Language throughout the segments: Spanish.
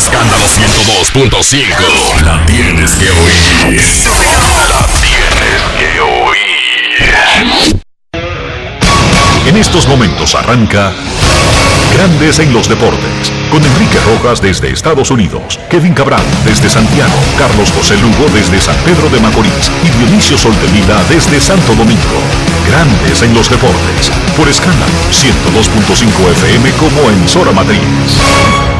Escándalo 102.5. La tienes que oír. La tienes que oír. En estos momentos arranca Grandes en los Deportes. Con Enrique Rojas desde Estados Unidos, Kevin Cabral desde Santiago, Carlos José Lugo desde San Pedro de Macorís y Dionisio Solterida desde Santo Domingo. Grandes en los Deportes. Por escándalo 102.5 FM como en Sora Matriz.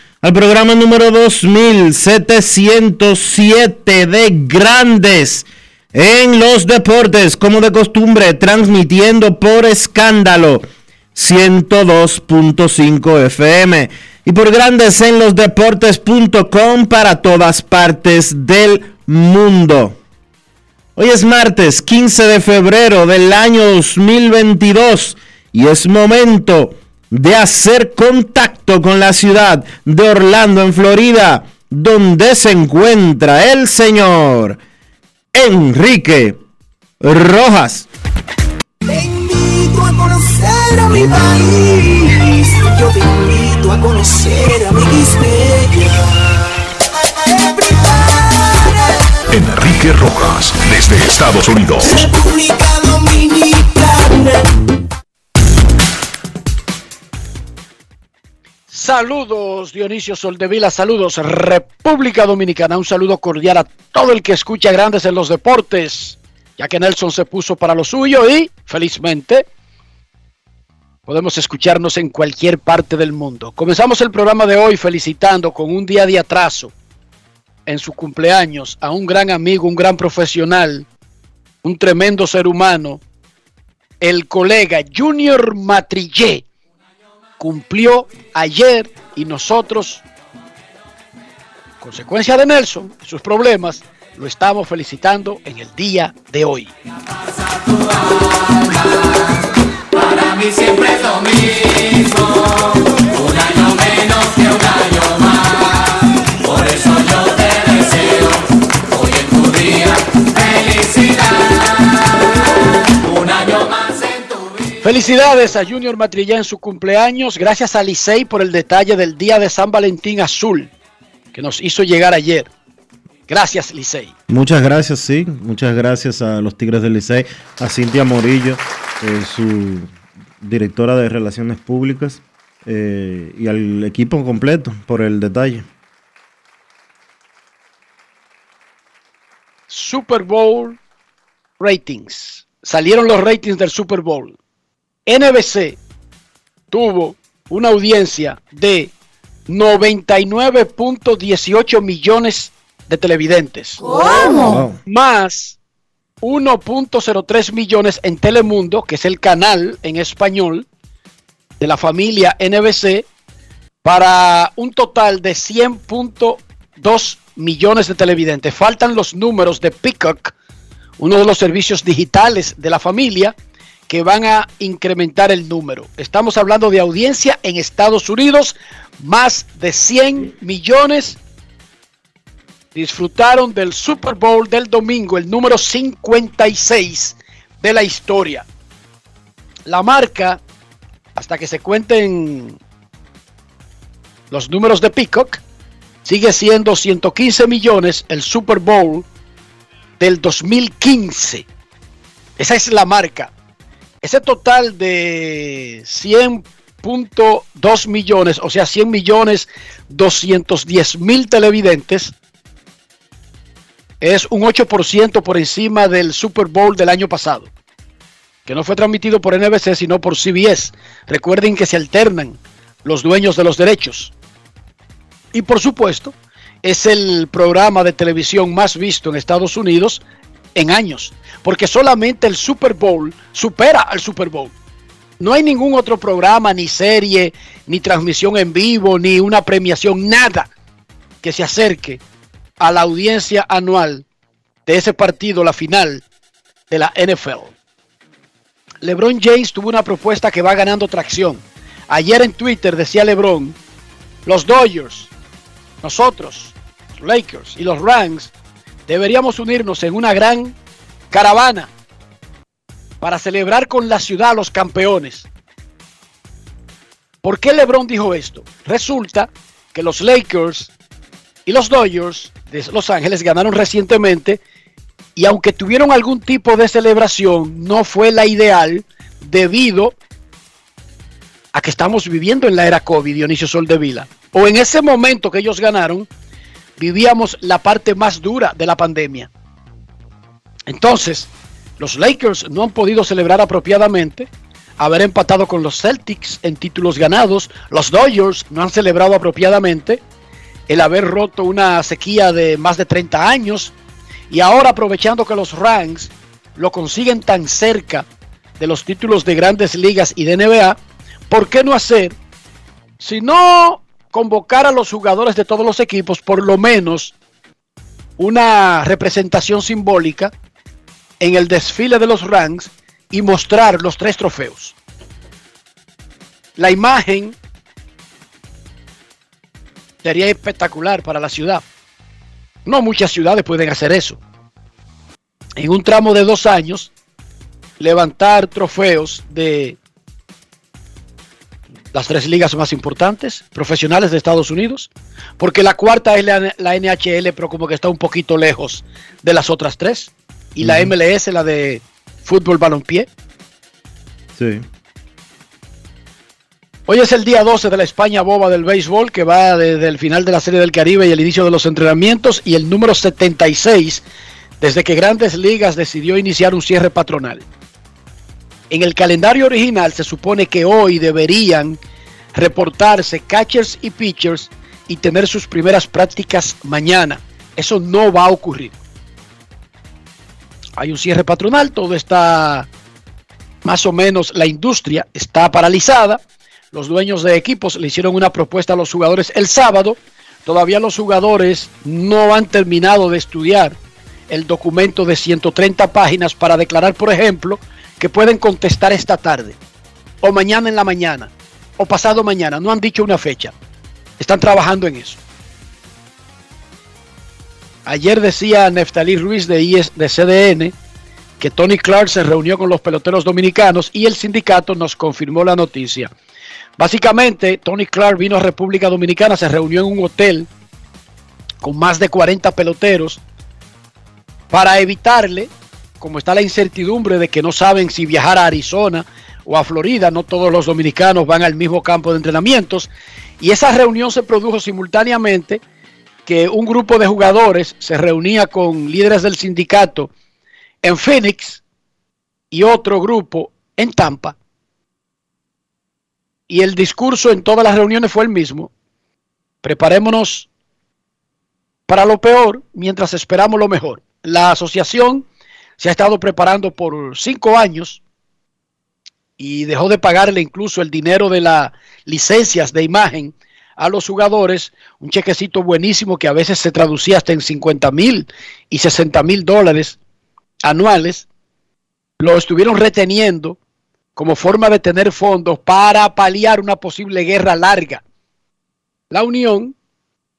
al programa número 2707 de Grandes en los Deportes, como de costumbre, transmitiendo por escándalo 102.5 FM y por Grandes en los Deportes.com para todas partes del mundo. Hoy es martes 15 de febrero del año 2022 y es momento hacer contacto con la ciudad de Orlando, en Florida, donde se encuentra el señor Enrique Rojas. Te invito a conocer a mi país. Yo te invito a conocer a mi Enrique Rojas desde Estados Unidos. República Dominicana. Saludos Dionisio Soldevila, saludos República Dominicana, un saludo cordial a todo el que escucha Grandes en los Deportes, ya que Nelson se puso para lo suyo y, felizmente, podemos escucharnos en cualquier parte del mundo. Comenzamos el programa de hoy felicitando con un día de atraso en su cumpleaños a un gran amigo, un gran profesional, un tremendo ser humano, el colega Junior Matrillé cumplió ayer y nosotros, consecuencia de Nelson, sus problemas, lo estamos felicitando en el día de hoy. Para mí siempre es lo mismo, Felicidades a Junior Matrillé en su cumpleaños. Gracias a Licey por el detalle del día de San Valentín Azul que nos hizo llegar ayer. Gracias, Licey. Muchas gracias, sí. Muchas gracias a los Tigres del Licey, a Cintia Morillo, eh, su directora de Relaciones Públicas, eh, y al equipo completo por el detalle. Super Bowl ratings. Salieron los ratings del Super Bowl. NBC tuvo una audiencia de 99.18 millones de televidentes. Wow. Más 1.03 millones en Telemundo, que es el canal en español de la familia NBC, para un total de 100.2 millones de televidentes. Faltan los números de Peacock, uno de los servicios digitales de la familia, que van a incrementar el número. Estamos hablando de audiencia en Estados Unidos, más de 100 millones disfrutaron del Super Bowl del domingo, el número 56 de la historia. La marca, hasta que se cuenten los números de Peacock, sigue siendo 115 millones el Super Bowl del 2015. Esa es la marca. Ese total de 100.2 millones, o sea, 100 millones 210 mil televidentes, es un 8% por encima del Super Bowl del año pasado, que no fue transmitido por NBC, sino por CBS. Recuerden que se alternan los dueños de los derechos. Y por supuesto, es el programa de televisión más visto en Estados Unidos en años, porque solamente el Super Bowl supera al Super Bowl. No hay ningún otro programa, ni serie, ni transmisión en vivo, ni una premiación, nada que se acerque a la audiencia anual de ese partido, la final de la NFL. LeBron James tuvo una propuesta que va ganando tracción. Ayer en Twitter decía LeBron, los Dodgers, nosotros, los Lakers y los Rams deberíamos unirnos en una gran caravana para celebrar con la ciudad los campeones. ¿Por qué LeBron dijo esto? Resulta que los Lakers y los Dodgers de Los Ángeles ganaron recientemente y aunque tuvieron algún tipo de celebración, no fue la ideal debido a que estamos viviendo en la era COVID, Dionisio Soldevila. O en ese momento que ellos ganaron, vivíamos la parte más dura de la pandemia. Entonces, los Lakers no han podido celebrar apropiadamente, haber empatado con los Celtics en títulos ganados. Los Dodgers no han celebrado apropiadamente el haber roto una sequía de más de 30 años. Y ahora aprovechando que los Ranks lo consiguen tan cerca de los títulos de grandes ligas y de NBA, ¿por qué no hacer, si no convocar a los jugadores de todos los equipos, por lo menos una representación simbólica en el desfile de los ranks y mostrar los tres trofeos? La imagen sería espectacular para la ciudad. No muchas ciudades pueden hacer eso. En un tramo de dos años, levantar trofeos de las tres ligas más importantes, profesionales de Estados Unidos, porque la cuarta es la, la NHL, pero como que está un poquito lejos de las otras tres, y la MLS, la de fútbol balompié. Sí. Hoy es el día 12 de la España boba del béisbol, que va desde el final de la Serie del Caribe y el inicio de los entrenamientos, y el número 76 desde que Grandes Ligas decidió iniciar un cierre patronal. En el calendario original se supone que hoy deberían reportarse catchers y pitchers y tener sus primeras prácticas mañana. Eso no va a ocurrir. Hay un cierre patronal, todo está más o menos, la industria está paralizada. Los dueños de equipos le hicieron una propuesta a los jugadores el sábado. Todavía los jugadores no han terminado de estudiar el documento de 130 páginas para declarar, por ejemplo, que pueden contestar esta tarde, o mañana en la mañana, o pasado mañana. No han dicho una fecha. Están trabajando en eso. Ayer decía Neftalí Ruiz de, IS, de CDN que Tony Clark se reunió con los peloteros dominicanos y el sindicato nos confirmó la noticia. Básicamente, Tony Clark vino a República Dominicana, se reunió en un hotel con más de 40 peloteros para evitarle, como está la incertidumbre de que no saben si viajar a Arizona o a Florida, no todos los dominicanos van al mismo campo de entrenamientos, y esa reunión se produjo simultáneamente que un grupo de jugadores se reunía con líderes del sindicato en Phoenix y otro grupo en Tampa. Y el discurso en todas las reuniones fue el mismo. Preparémonos para lo peor mientras esperamos lo mejor. La asociación se ha estado preparando por cinco años y dejó de pagarle incluso el dinero de las licencias de imagen a los jugadores, un chequecito buenísimo que a veces se traducía hasta en 50 mil y 60 mil dólares anuales, lo estuvieron reteniendo como forma de tener fondos para paliar una posible guerra larga. La Unión,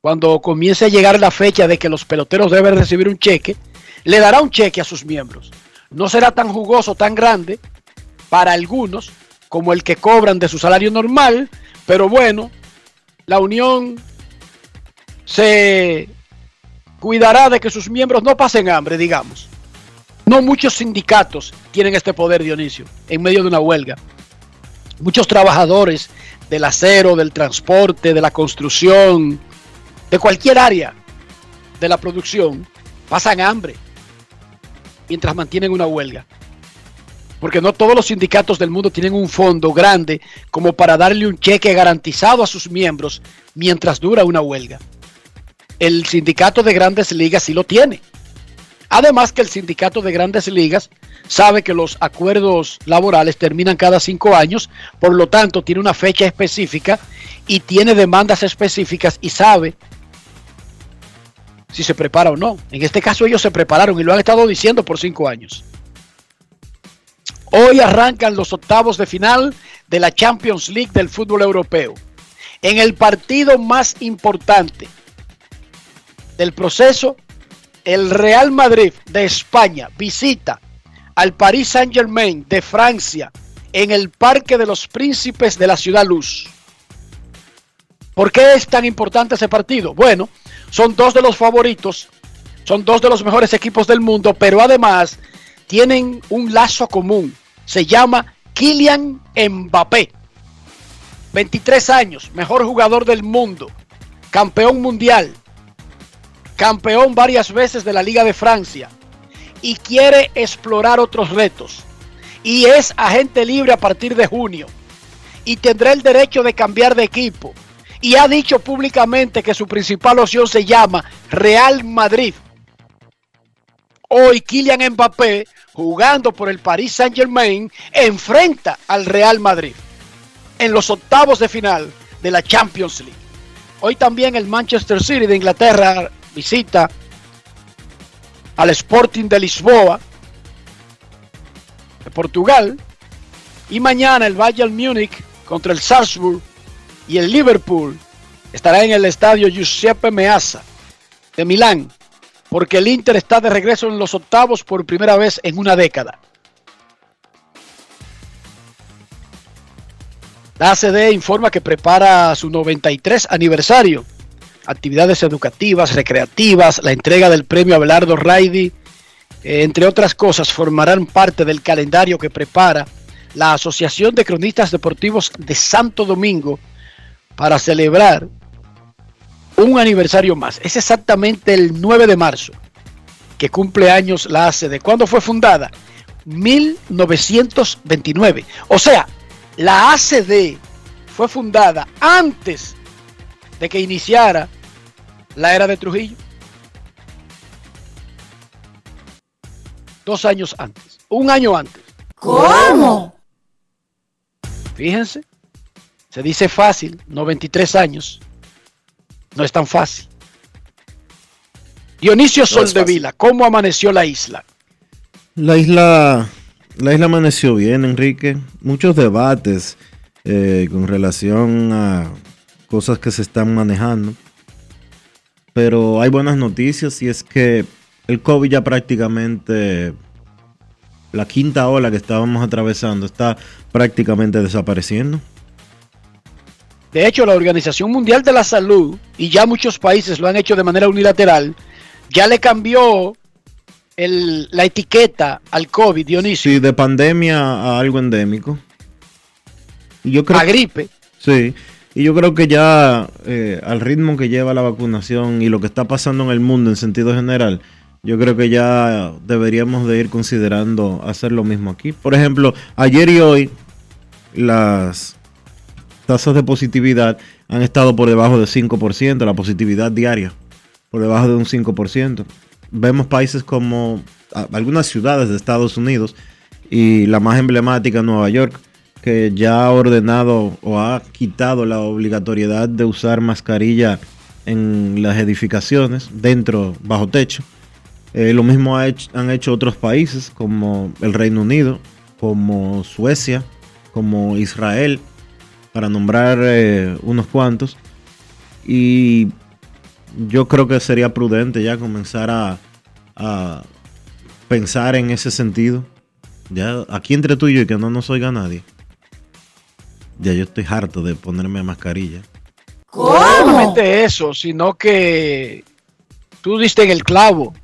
cuando comience a llegar la fecha de que los peloteros deben recibir un cheque, le dará un cheque a sus miembros. No será tan jugoso, tan grande para algunos como el que cobran de su salario normal, pero bueno, la Unión se cuidará de que sus miembros no pasen hambre, digamos. No muchos sindicatos tienen este poder, Dionisio, en medio de una huelga. Muchos trabajadores del acero, del transporte, de la construcción, de cualquier área de la producción, pasan hambre mientras mantienen una huelga. Porque no todos los sindicatos del mundo tienen un fondo grande como para darle un cheque garantizado a sus miembros mientras dura una huelga. El sindicato de grandes ligas sí lo tiene. Además que el sindicato de grandes ligas sabe que los acuerdos laborales terminan cada cinco años, por lo tanto tiene una fecha específica y tiene demandas específicas y sabe si se prepara o no. En este caso ellos se prepararon y lo han estado diciendo por cinco años. Hoy arrancan los octavos de final de la Champions League del fútbol europeo. En el partido más importante del proceso, el Real Madrid de España visita al Paris Saint Germain de Francia en el Parque de los Príncipes de la Ciudad Luz. ¿Por qué es tan importante ese partido? Bueno, son dos de los favoritos, son dos de los mejores equipos del mundo, pero además tienen un lazo común. Se llama Kylian Mbappé. 23 años, mejor jugador del mundo, campeón mundial, campeón varias veces de la Liga de Francia y quiere explorar otros retos. Y es agente libre a partir de junio y tendrá el derecho de cambiar de equipo y ha dicho públicamente que su principal opción se llama Real Madrid. Hoy Kylian Mbappé, jugando por el Paris Saint Germain, enfrenta al Real Madrid en los octavos de final de la Champions League. Hoy también el Manchester City de Inglaterra visita al Sporting de Lisboa, de Portugal. Y mañana el Bayern Múnich contra el Salzburg y el Liverpool estará en el estadio Giuseppe Meazza de Milán, porque el Inter está de regreso en los octavos por primera vez en una década. La ACD informa que prepara su 93 aniversario. Actividades educativas, recreativas, la entrega del premio Abelardo Raidi, eh, entre otras cosas, formarán parte del calendario que prepara la Asociación de Cronistas Deportivos de Santo Domingo para celebrar un aniversario más. Es exactamente el 9 de marzo que cumple años la ACD. ¿Cuándo fue fundada? 1929. O sea, la ACD fue fundada antes de que iniciara la era de Trujillo. Dos años antes. Un año antes. ¿Cómo? Fíjense. Se dice fácil, 93 años. No es tan fácil. Dionisio No Soldevila, ¿cómo amaneció la isla? La isla, la isla amaneció bien, Enrique. Muchos debates eh, con relación a cosas que se están manejando. Pero hay buenas noticias y es que el COVID ya prácticamente, la quinta ola que estábamos atravesando está prácticamente desapareciendo. De hecho, la Organización Mundial de la Salud, y ya muchos países lo han hecho de manera unilateral, ya le cambió el- la etiqueta al COVID, Dionisio, Sí, de pandemia a algo endémico. Y yo creo a gripe. Sí, y yo creo que ya eh, al ritmo que lleva la vacunación y lo que está pasando en el mundo en sentido general, yo creo que ya deberíamos de ir considerando hacer lo mismo aquí. Por ejemplo, ayer y hoy las tasas de positividad han estado por debajo de 5%, la positividad diaria, por debajo de un 5%. Vemos países como algunas ciudades de Estados Unidos y la más emblemática, Nueva York, que ya ha ordenado o ha quitado la obligatoriedad de usar mascarilla en las edificaciones, dentro, bajo techo. Eh, lo mismo han hecho otros países como el Reino Unido, como Suecia, como Israel, para nombrar eh, unos cuantos. Y yo creo que sería prudente ya comenzar a, a pensar en ese sentido. Ya aquí entre tú y yo y que no nos oiga nadie. Ya yo estoy harto de ponerme mascarilla. No solamente eso, sino que tú diste en el clavo.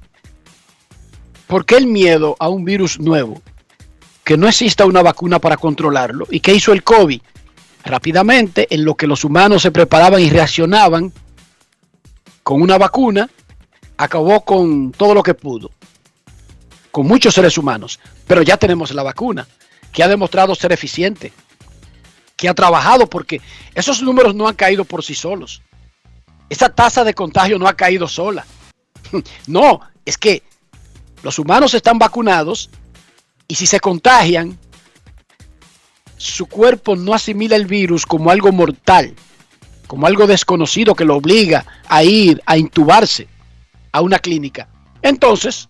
¿Por qué el miedo a un virus nuevo? Que no exista una vacuna para controlarlo. ¿Y qué hizo el COVID? Rápidamente, en lo que los humanos se preparaban y reaccionaban con una vacuna, acabó con todo lo que pudo. Con muchos seres humanos. Pero ya tenemos la vacuna, que ha demostrado ser eficiente. Que ha trabajado porque esos números no han caído por sí solos. Esa tasa de contagio no ha caído sola. No, es que los humanos están vacunados y si se contagian, su cuerpo no asimila el virus como algo mortal, como algo desconocido que lo obliga a ir a intubarse a una clínica. Entonces,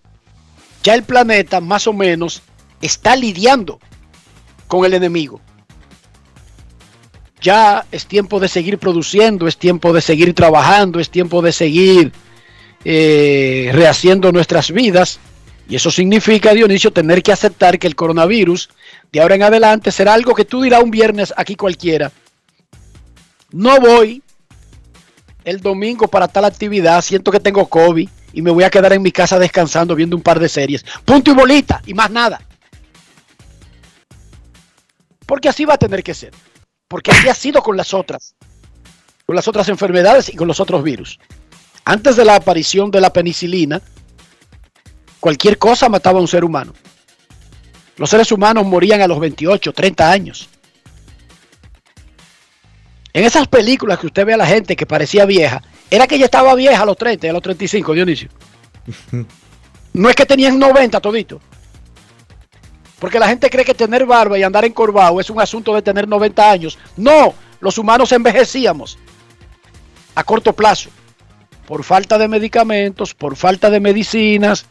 ya el planeta más o menos está lidiando con el enemigo. Ya es tiempo de seguir produciendo, es tiempo de seguir trabajando, es tiempo de seguir eh, rehaciendo nuestras vidas. Y eso significa, Dionisio, tener que aceptar que el coronavirus de ahora en adelante será algo que tú dirás un viernes aquí cualquiera. No voy el domingo para tal actividad, siento que tengo COVID y me voy a quedar en mi casa descansando viendo un par de series. Punto y bolita y más nada. Porque así va a tener que ser. Porque así ha sido con las otras. Con las otras enfermedades y con los otros virus. Antes de la aparición de la penicilina, cualquier cosa mataba a un ser humano. Los seres humanos morían a los 28, 30 años. En esas películas que usted ve a la gente que parecía vieja, era que ella estaba vieja a los 30, a los 35, Dionisio. No es que tenían 90 todito. Porque la gente cree que tener barba y andar encorvado es un asunto de tener 90 años. No, los humanos envejecíamos a corto plazo por falta de medicamentos, por falta de medicinas,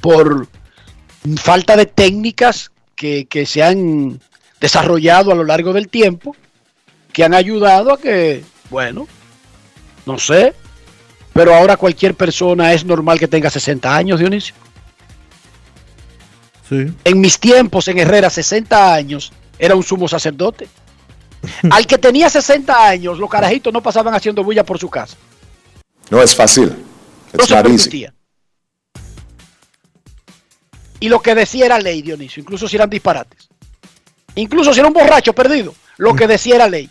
por falta de técnicas que, que, se han desarrollado a lo largo del tiempo, que han ayudado a que, bueno, no sé, pero ahora cualquier persona es normal que tenga 60 años, Dionisio. Sí. En mis tiempos en Herrera, 60 años, era un sumo sacerdote. Al que tenía 60 años, los carajitos no pasaban haciendo bulla por su casa. No es fácil. No It's se. Y lo que decía era ley, Dionisio, incluso si eran disparates. Incluso si era un borracho perdido, lo que decía era ley.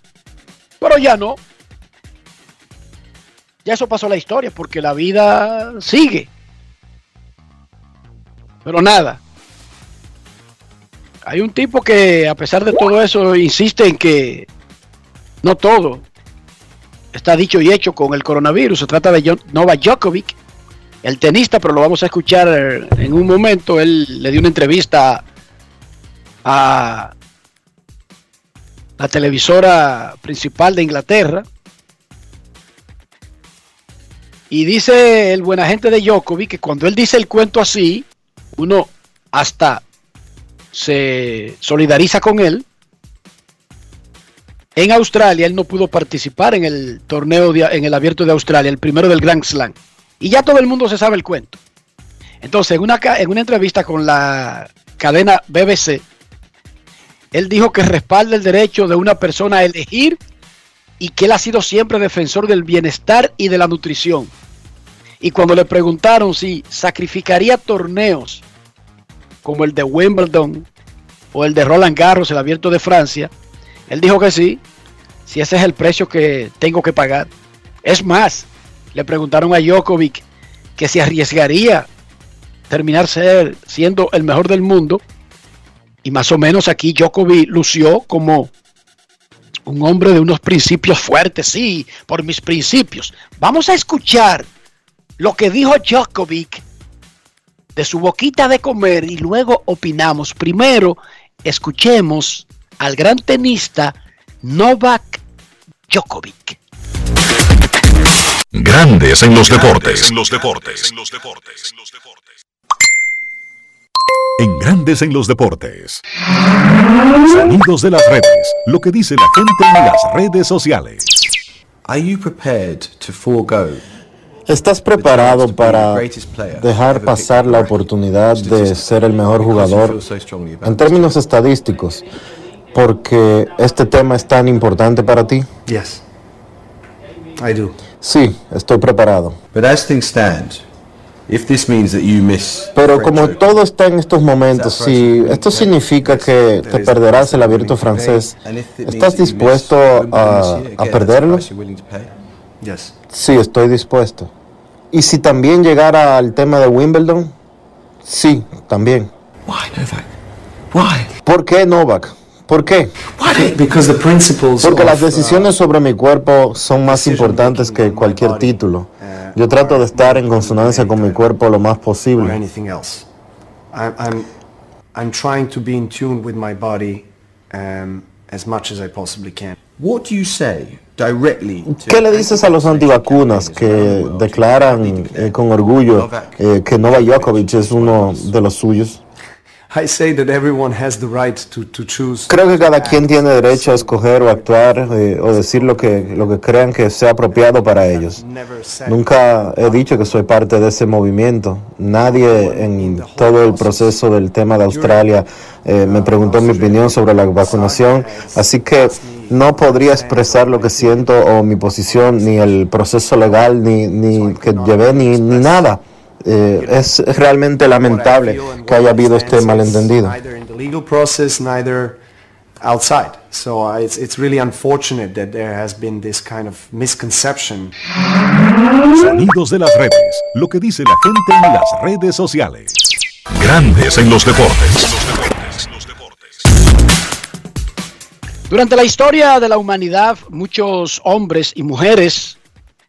Pero ya no. Ya eso pasó la historia, porque la vida sigue. Pero nada. Hay un tipo que, a pesar de todo eso, insiste en que no todo está dicho y hecho con el coronavirus. Se trata de Novak Djokovic, el tenista, pero lo vamos a escuchar en un momento. Él le dio una entrevista a la televisora principal de Inglaterra. Y dice el buen agente de Djokovic que cuando él dice el cuento así, uno hasta se solidariza con él. En Australia él no pudo participar en el torneo, de- en el abierto de Australia, el primero del Grand Slam. Y ya todo el mundo se sabe el cuento. Entonces, en una, en una entrevista con la cadena BBC, él dijo que respalda el derecho de una persona a elegir y que él ha sido siempre defensor del bienestar y de la nutrición. Y cuando le preguntaron si sacrificaría torneos como el de Wimbledon o el de Roland Garros, el abierto de Francia, él dijo que sí, si ese es el precio que tengo que pagar. Es más, le preguntaron a Djokovic que si arriesgaría terminar ser, siendo el mejor del mundo. Y más o menos aquí Djokovic lució como un hombre de unos principios fuertes, sí, por mis principios. Vamos a escuchar lo que dijo Djokovic de su boquita de comer y luego opinamos. Primero, escuchemos al gran tenista Novak Djokovic. Grandes en los deportes. En los deportes. En los deportes. En Grandes en los deportes. Sonidos de las redes. Lo que dice la gente en las redes sociales. Are you prepared to forego ¿Estás preparado para dejar pasar la oportunidad de ser el mejor jugador en términos estadísticos porque este tema es tan importante para ti? Yes, I do. Sí, estoy preparado. But as things stand, Pero como todo está en estos momentos, si esto significa que te perderás el abierto francés, ¿estás dispuesto a, a perderlo? Sí, estoy dispuesto. ¿Y si también llegara al tema de Wimbledon? Sí, también. ¿Por qué Novak? ¿Por qué? Porque las decisiones sobre mi cuerpo son más importantes que cualquier título. Yo trato de estar en consonancia con mi cuerpo lo más posible. I'm trying to be in tune with my body um, as much as I possibly can. What do you say directly ¿Qué le dices a los antivacunas que declaran eh, con orgullo eh, que Novak Djokovic es uno de los suyos? Creo que cada quien tiene derecho a escoger o actuar eh, o decir lo que, lo que crean que sea apropiado para ellos. Nunca he dicho que soy parte de ese movimiento. Nadie en todo el proceso del tema de Australia eh, me preguntó mi opinión sobre la vacunación, así que no podría expresar lo que siento o mi posición, ni el proceso legal, ni, ni que llevé, ni, ni nada. Eh, es realmente lamentable que haya habido este malentendido. outside. So uh, it's, it's really unfortunate that there has been this kind of misconception. Sonidos de las redes, lo que dice la gente en las redes sociales. Grandes en los deportes. Durante la historia de la humanidad, muchos hombres y mujeres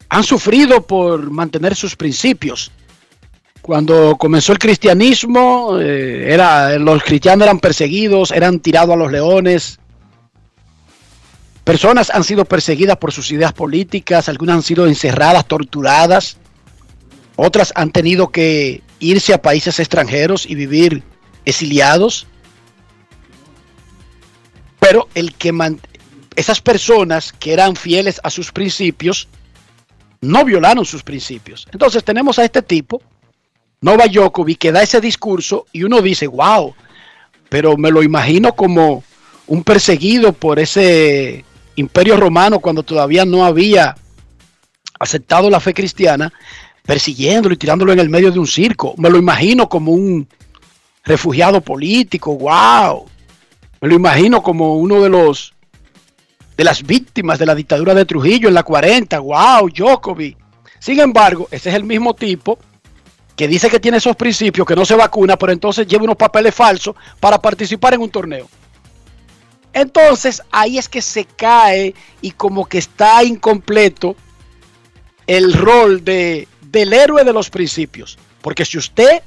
han sufrido por mantener sus principios cuando comenzó el cristianismo, eh, era, los cristianos eran perseguidos, eran tirados a los leones. Personas han sido perseguidas por sus ideas políticas, algunas han sido encerradas, torturadas, otras han tenido que irse a países extranjeros y vivir exiliados. Pero el que esas personas que eran fieles a sus principios no violaron sus principios. Entonces tenemos a este tipo Nova Djokovic que da ese discurso y uno dice, wow, pero me lo imagino como un perseguido por ese imperio romano cuando todavía no había aceptado la fe cristiana, persiguiéndolo y tirándolo en el medio de un circo. Me lo imagino como un refugiado político, wow. Me lo imagino como uno de los de las víctimas de la dictadura de Trujillo en la 40, wow, Djokovic. Sin embargo, ese es el mismo tipo que dice que tiene esos principios, que no se vacuna, pero entonces lleva unos papeles falsos para participar en un torneo. Entonces ahí es que se cae y como que está incompleto el rol de, del héroe de los principios. Porque si usted,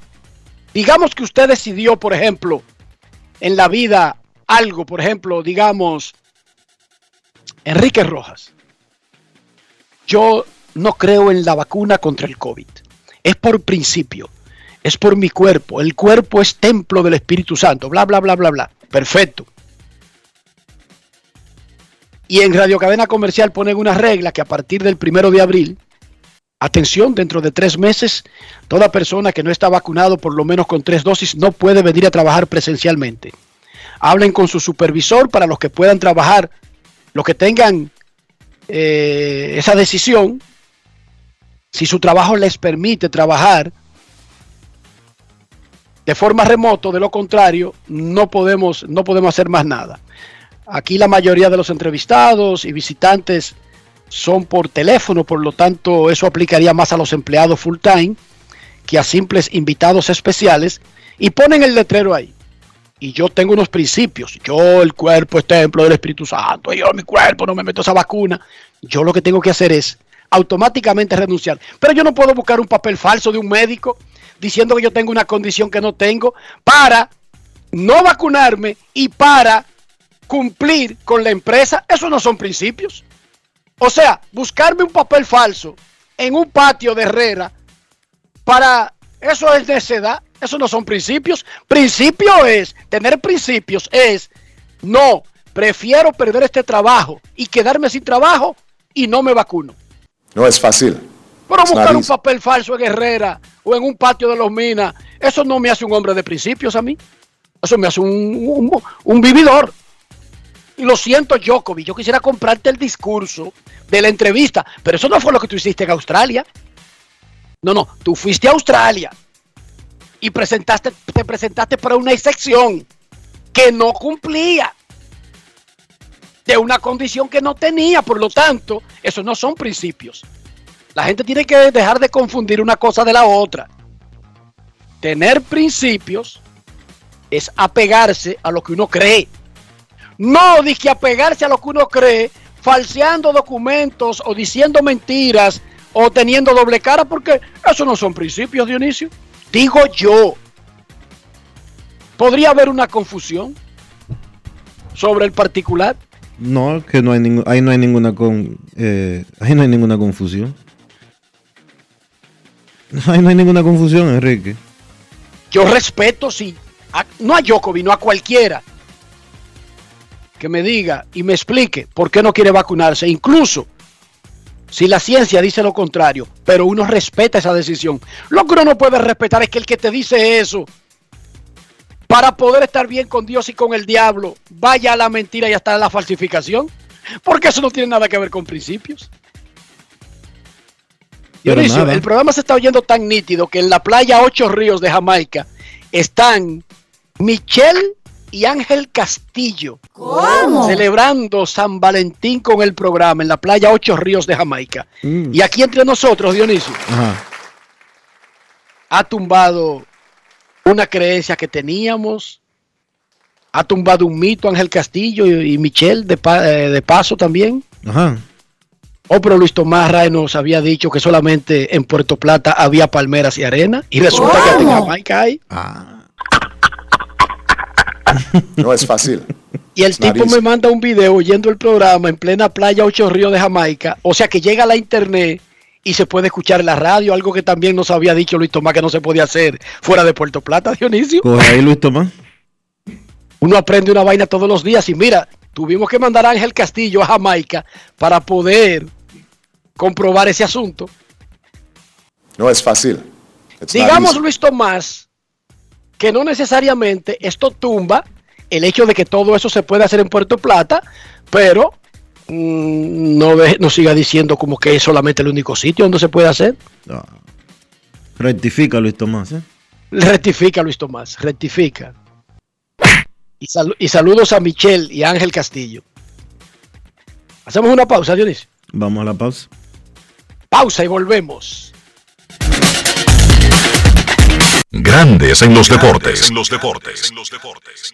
digamos que usted decidió, por ejemplo, en la vida algo, por ejemplo, digamos, Enrique Rojas, yo no creo en la vacuna contra el COVID es por principio, es por mi cuerpo, el cuerpo es templo del Espíritu Santo, bla, bla, bla, bla, bla. Perfecto. Y en Radio Cadena Comercial ponen una regla que a partir del primero de abril, atención, dentro de tres meses, toda persona que no está vacunado por lo menos con tres dosis no puede venir a trabajar presencialmente. Hablen con su supervisor para los que puedan trabajar, los que tengan eh, esa decisión, si su trabajo les permite trabajar de forma remoto, de lo contrario, no podemos, no podemos hacer más nada. Aquí la mayoría de los entrevistados y visitantes son por teléfono, por lo tanto eso aplicaría más a los empleados full time que a simples invitados especiales y ponen el letrero ahí. Y yo tengo unos principios. Yo, el cuerpo es templo del Espíritu Santo. Yo, mi cuerpo, no me meto esa vacuna. Yo lo que tengo que hacer es automáticamente renunciar. Pero yo no puedo buscar un papel falso de un médico diciendo que yo tengo una condición que no tengo para no vacunarme y para cumplir con la empresa. Eso no son principios. O sea, buscarme un papel falso en un patio de Herrera para... Eso es necedad. Eso no son principios. Principio es, tener principios es, no, prefiero perder este trabajo y quedarme sin trabajo y no me vacuno. No es fácil. Pero buscar un papel falso en Herrera o en un patio de los Minas, eso no me hace un hombre de principios a mí. Eso me hace un, un, vividor. Y lo siento, Jokovic, yo quisiera comprarte el discurso de la entrevista, pero eso no fue lo que tú hiciste en Australia. No, no, tú fuiste a Australia y presentaste, te presentaste para una excepción que no cumplía de una condición que no tenía. Por lo tanto, esos no son principios. La gente tiene que dejar de confundir una cosa de la otra. Tener principios es apegarse a lo que uno cree. No que apegarse a lo que uno cree, falseando documentos o diciendo mentiras o teniendo doble cara, porque eso no son principios, Dionisio. Digo yo. ¿Podría haber una confusión sobre el particular? No, que no hay ahí no hay ninguna con, eh, ahí no hay ninguna confusión. Ahí no hay ninguna confusión, Enrique. Yo respeto, sí, no a Jokovic, no a cualquiera que me diga y me explique por qué no quiere vacunarse, incluso si la ciencia dice lo contrario, pero uno respeta esa decisión. Lo que uno no puede respetar es que el que te dice eso, para poder estar bien con Dios y con el diablo, vaya a la mentira y hasta a la falsificación, porque eso no tiene nada que ver con principios. Dionisio, el programa se está oyendo tan nítido que en la playa Ocho Ríos de Jamaica están Michelle y Ángel Castillo. Celebrando San Valentín con el programa en la playa Ocho Ríos de Jamaica. Mm. Y aquí entre nosotros, Dionisio, ha tumbado una creencia que teníamos. Ha tumbado un mito Ángel Castillo y, Michelle de, eh, de, paso también. Ajá. Oh, pero Luis Tomás Ray nos había dicho que solamente en Puerto Plata había palmeras y arena. Y resulta que en Jamaica hay. Ah. No es fácil. Y el tipo me manda un video oyendo el programa en plena playa Ocho Ríos de Jamaica. O sea que llega a la internet y se puede escuchar en la radio, algo que también nos había dicho Luis Tomás que no se podía hacer fuera de Puerto Plata, Dionisio. Pues ahí Luis Tomás. Uno aprende una vaina todos los días y mira, tuvimos que mandar a Ángel Castillo a Jamaica para poder comprobar ese asunto. No es fácil. Digamos, Luis Tomás, que no necesariamente esto tumba el hecho de que todo eso se puede hacer en Puerto Plata, pero Mm, no, no siga diciendo como que es solamente el único sitio donde se puede hacer. Rectifica Luis Tomás. ¿eh? Rectifica Luis Tomás, rectifica. Y, y, saludos a Michelle y Ángel Castillo. Hacemos una pausa, Dionisio. Vamos a la pausa. Pausa y volvemos. Grandes en los deportes. En los deportes. En los deportes.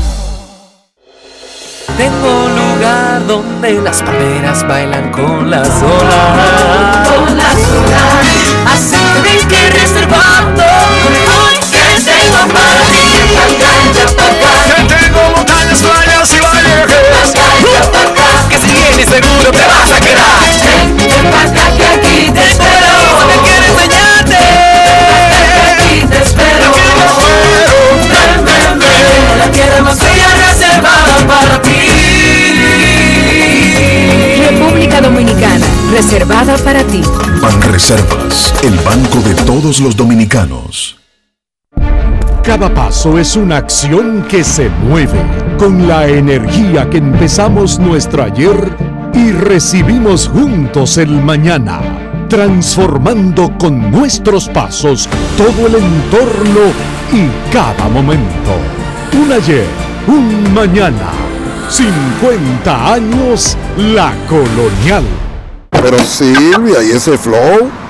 Tengo un lugar donde las palmeras bailan con las olas. Con las olas. Así que que reservando. Hoy que tengo para ti. Que tengo montañas, playas y valles. Que si vienes seguro te vas a quedar. Ven, que aquí te espero. Me quiero enseñarte. Aquí te espero. Dominicana, reservada para ti. Ban Reservas, el banco de todos los dominicanos. Cada paso es una acción que se mueve con la energía que empezamos nuestro ayer y recibimos juntos el mañana, transformando con nuestros pasos todo el entorno y cada momento. Un ayer, un mañana, 50 años la colonial. Pero Silvia, ¿y ese flow?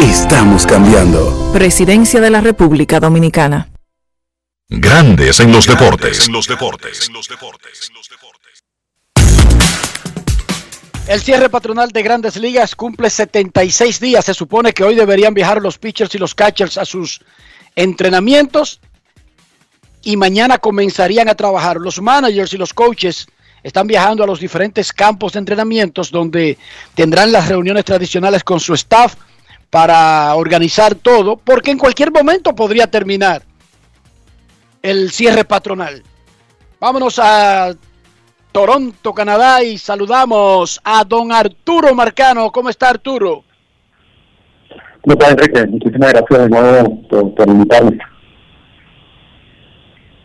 Estamos cambiando. Presidencia de la República Dominicana. Grandes en los deportes. El cierre patronal de Grandes Ligas cumple 76 días. Se supone que hoy deberían viajar los pitchers y los catchers a sus entrenamientos y mañana comenzarían a trabajar. Los managers y los coaches están viajando a los diferentes campos de entrenamientos donde tendrán las reuniones tradicionales con su staff para organizar todo, porque en cualquier momento podría terminar el cierre patronal. Vámonos a Toronto, Canadá y saludamos a don Arturo Marcano. ¿Cómo está Arturo? ¿Cómo está Enrique? Muchísimas gracias de nuevo por, por invitarme.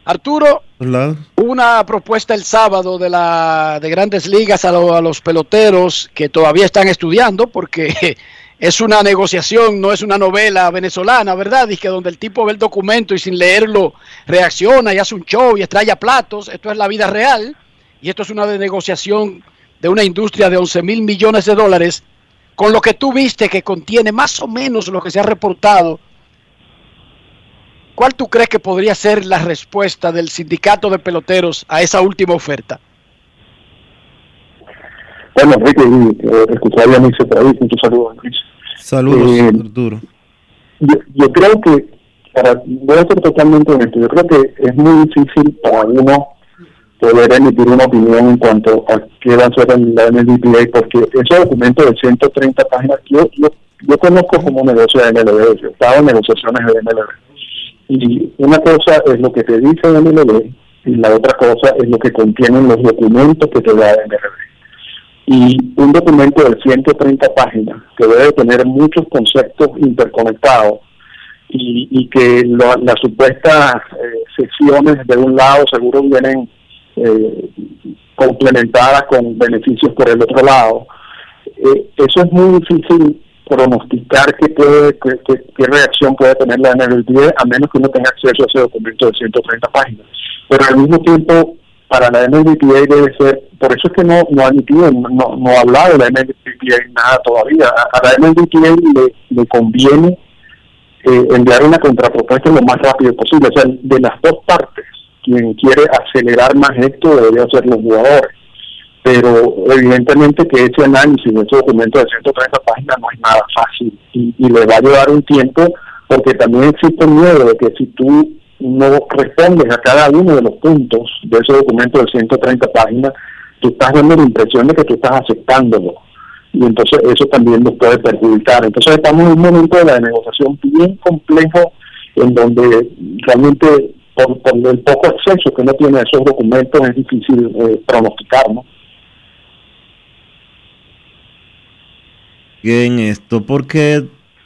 Arturo, hubo una propuesta el sábado de la de Grandes Ligas a, lo- a los peloteros que todavía están estudiando porque es una negociación, no es una novela venezolana, ¿verdad? Y que donde el tipo ve el documento y sin leerlo reacciona y hace un show y estrella platos. Esto es la vida real y esto es una de negociación de una industria de 11 mil millones de dólares con lo que tú viste que contiene más o menos lo que se ha reportado. ¿Cuál tú crees que podría ser la respuesta del sindicato de peloteros a esa última oferta? Bueno, Enrique, eh, escuchar a Anicio por ahí, muchos saludos, Luis. Saludos, Eh, Arturo. Yo, yo creo que, para, voy a ser totalmente honesto, yo creo que es muy difícil para uno poder emitir una opinión en cuanto a qué va a el- la NLDPA, porque ese documento de 130 páginas, yo, yo, yo conozco como negocio de MLB, yo he estado en negociaciones de MLB. Y una cosa es lo que te dice MLB y la otra cosa es lo que contienen los documentos que te da MLB. Y un documento de 130 páginas que debe tener muchos conceptos interconectados y, que lo- las supuestas eh, sesiones de un lado seguro vienen eh, complementadas con beneficios por el otro lado. Eh, eso es muy difícil pronosticar qué, puede, qué, reacción puede tener la NLDA a menos que uno tenga acceso a ese documento de 130 páginas. Pero al mismo tiempo, para la NLDA debe ser, por eso es que no, no ha no, no ha hablado de la NLDA nada todavía. A, la NLDA le, conviene eh, enviar una contrapropuesta lo más rápido posible. O sea, de las dos partes, quien quiere acelerar más esto debería ser los jugadores. Pero evidentemente que ese análisis ese documento de 130 páginas no es nada fácil y, y le va a llevar un tiempo porque también existe miedo de que si tú no respondes a cada uno de los puntos de ese documento de 130 páginas, tú estás dando la impresión de que tú estás aceptándolo y entonces eso también nos puede perjudicar. Entonces estamos en un momento de la negociación bien complejo en donde realmente por, por el poco acceso que uno tiene a esos documentos es difícil eh, pronosticar, ¿no? en esto, porque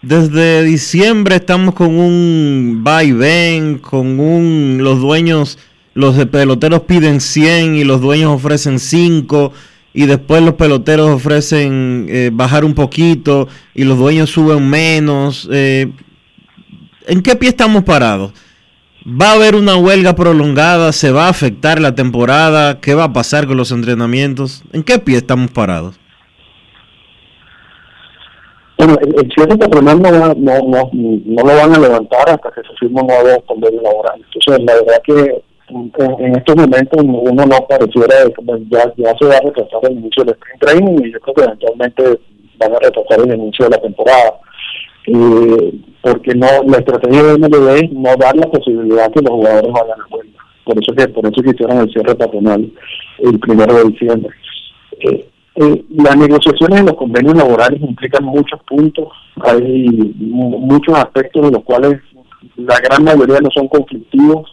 desde diciembre estamos con un vaivén, con un los dueños, los peloteros piden 100 y los dueños ofrecen 5 y después los peloteros ofrecen eh, bajar un poquito y los dueños suben menos. eh, ¿En qué pie estamos parados? ¿Va a haber una huelga prolongada? ¿Se va a afectar la temporada? ¿Qué va a pasar con los entrenamientos? ¿En qué pie estamos parados? El, cierre patronal no, no, no, no lo van a levantar hasta que se firme un nuevo convenio laboral. Entonces, la verdad que en, estos momentos uno no pareciera que ya, ya se va a retrasar el inicio del sprint training y yo creo que eventualmente van a retrasar el inicio de la temporada. Eh, porque no la estrategia de MLB no dar la posibilidad que los jugadores vayan a huelga. Por eso que por eso que hicieron el cierre patronal el primero de diciembre. Eh, eh, las negociaciones de los convenios laborales implican muchos puntos, hay mu- muchos aspectos de los cuales la gran mayoría no son conflictivos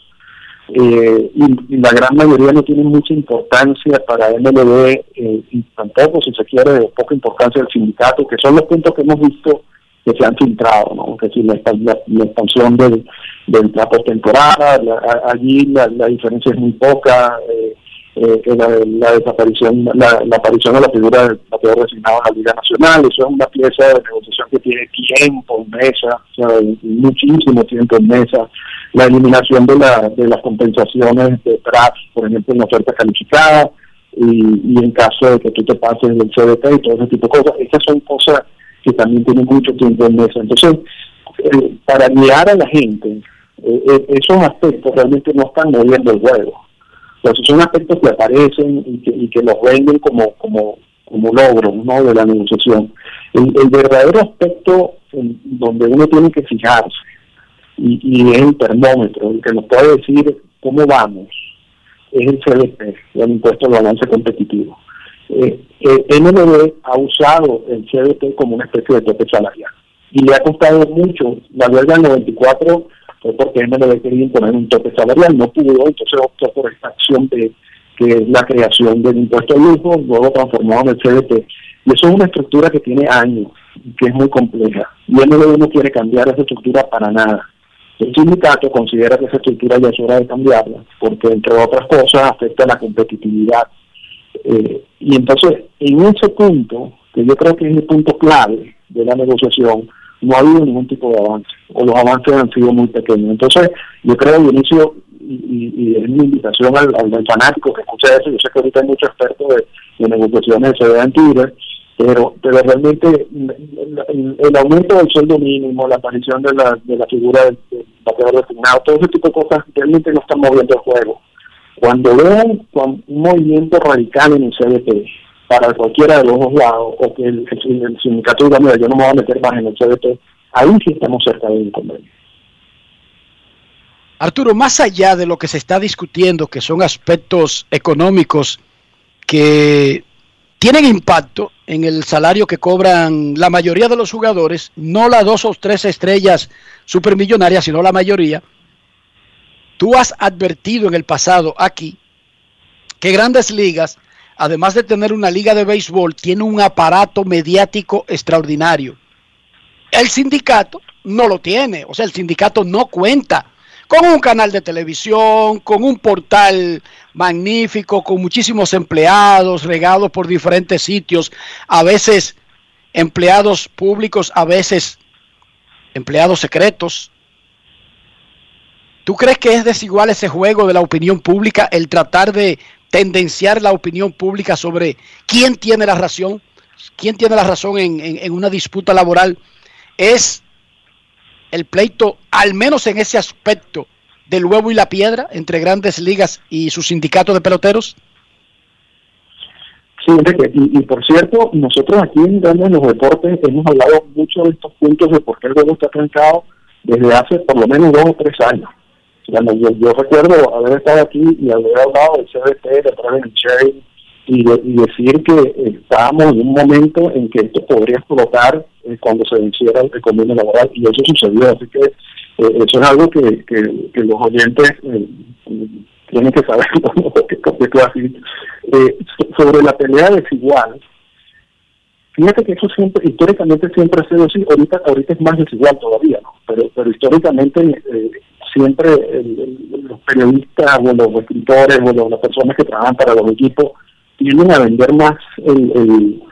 eh, y, la gran mayoría no tienen mucha importancia para MLB eh, y tampoco, si se quiere, de poca importancia del sindicato, que son los puntos que hemos visto que se han filtrado, ¿no? Que si la, la, expansión del, del la postemporada, allí la, la diferencia es muy poca, eh, eh, la, la desaparición, la, aparición de la figura del bateador designado en la Liga Nacional, eso es una pieza de negociación que tiene tiempo en mesa, o sea, muchísimo tiempo en mesa, la eliminación de, la, de las compensaciones de TRAP, por ejemplo, en la oferta calificada, y, y en caso de que tú te pases del CDT y todo ese tipo de cosas, esas son cosas que también tienen mucho tiempo en mesa. Entonces, eh, para guiar a la gente, eh, eh, esos aspectos realmente no están moviendo el juego. Entonces son aspectos que aparecen y que, y que los venden como, como, como logros ¿no? de la negociación. El, verdadero aspecto donde uno tiene que fijarse y, es el termómetro, el que nos puede decir cómo vamos, es el CDP, el impuesto al balance competitivo. Eh, eh, MLB ha usado el CDP como una especie de tope salarial y le ha costado mucho. La huelga del 94 fue porque MLB quería imponer un tope salarial, no pudo, entonces optó por esta acción de que es la creación del impuesto al lujo, luego transformado en el CDP. Y eso es una estructura que tiene años, que es muy compleja. Y MLB no quiere cambiar esa estructura para nada. El sindicato considera que esa estructura ya es hora de cambiarla, porque entre otras cosas afecta la competitividad. Eh, y entonces, en ese punto, que yo creo que es el punto clave de la negociación, no ha habido ningún tipo de avance, o los avances han sido muy pequeños. Entonces, yo creo, Dionisio, y, y, y es mi invitación al, al fanático que escucha eso, yo sé que ahorita hay muchos expertos de, negociaciones se ve en Twitter, pero, pero realmente el, aumento del sueldo mínimo, la aparición de la, de la figura del, del bateador designado, todo ese tipo de cosas realmente no están moviendo el juego. Cuando vean un movimiento radical en el CDP para cualquiera de los dos lados, o que el, sindicato mira, yo no me voy a meter más en el ahí sí estamos cerca de un convenio. Arturo, más allá de lo que se está discutiendo, que son aspectos económicos que tienen impacto en el salario que cobran la mayoría de los jugadores, no las dos o tres estrellas supermillonarias, sino la mayoría, tú has advertido en el pasado aquí que grandes ligas, además de tener una liga de béisbol, tiene un aparato mediático extraordinario. El sindicato no lo tiene, o sea, el sindicato no cuenta con un canal de televisión, con un portal magnífico, con muchísimos empleados regados por diferentes sitios, a veces empleados públicos, a veces empleados secretos. ¿Tú crees que es desigual ese juego de la opinión pública, el tratar de tendenciar la opinión pública sobre quién tiene la razón, quién tiene la razón en, una disputa laboral? ¿Es el pleito, al menos en ese aspecto, del huevo y la piedra entre grandes ligas y su sindicato de peloteros? Sí, y, y por cierto, nosotros aquí en Grandes los Deportes hemos hablado mucho de estos puntos de por qué el juego está trancado desde hace por lo menos dos o tres años. Yo, recuerdo haber estado aquí y haber hablado del CBT, de Brian Cherry, y, de- y decir que estábamos en un momento en que esto podría explotar eh, cuando se venciera el convenio laboral, y eso sucedió. Así que eh, eso es algo que, que, los oyentes eh, tienen que saber así. So- sobre la pelea desigual, fíjate que eso siempre, históricamente siempre ha sido así, ahorita, ahorita es más desigual todavía. Pero, pero históricamente eh, siempre el- el- los periodistas o los escritores o los- las personas que trabajan para los equipos tienden a vender más el,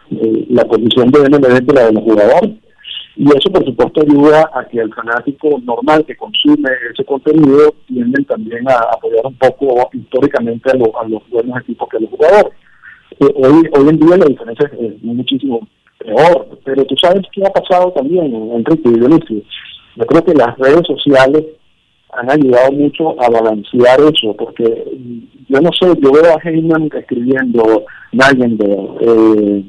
la posición de MLB que la de los jugadores. Y eso, por supuesto, ayuda a que el fanático normal que consume ese contenido tienden también a apoyar un poco históricamente a, lo- a los buenos equipos que a los jugadores. Eh, hoy, hoy en día la diferencia es, es muchísimo peor, pero tú sabes qué ha pasado también, Enrique y Dionisio. Yo creo que las redes sociales han ayudado mucho a balancear eso, porque yo no sé, yo veo a Heyman escribiendo, Nagender, eh,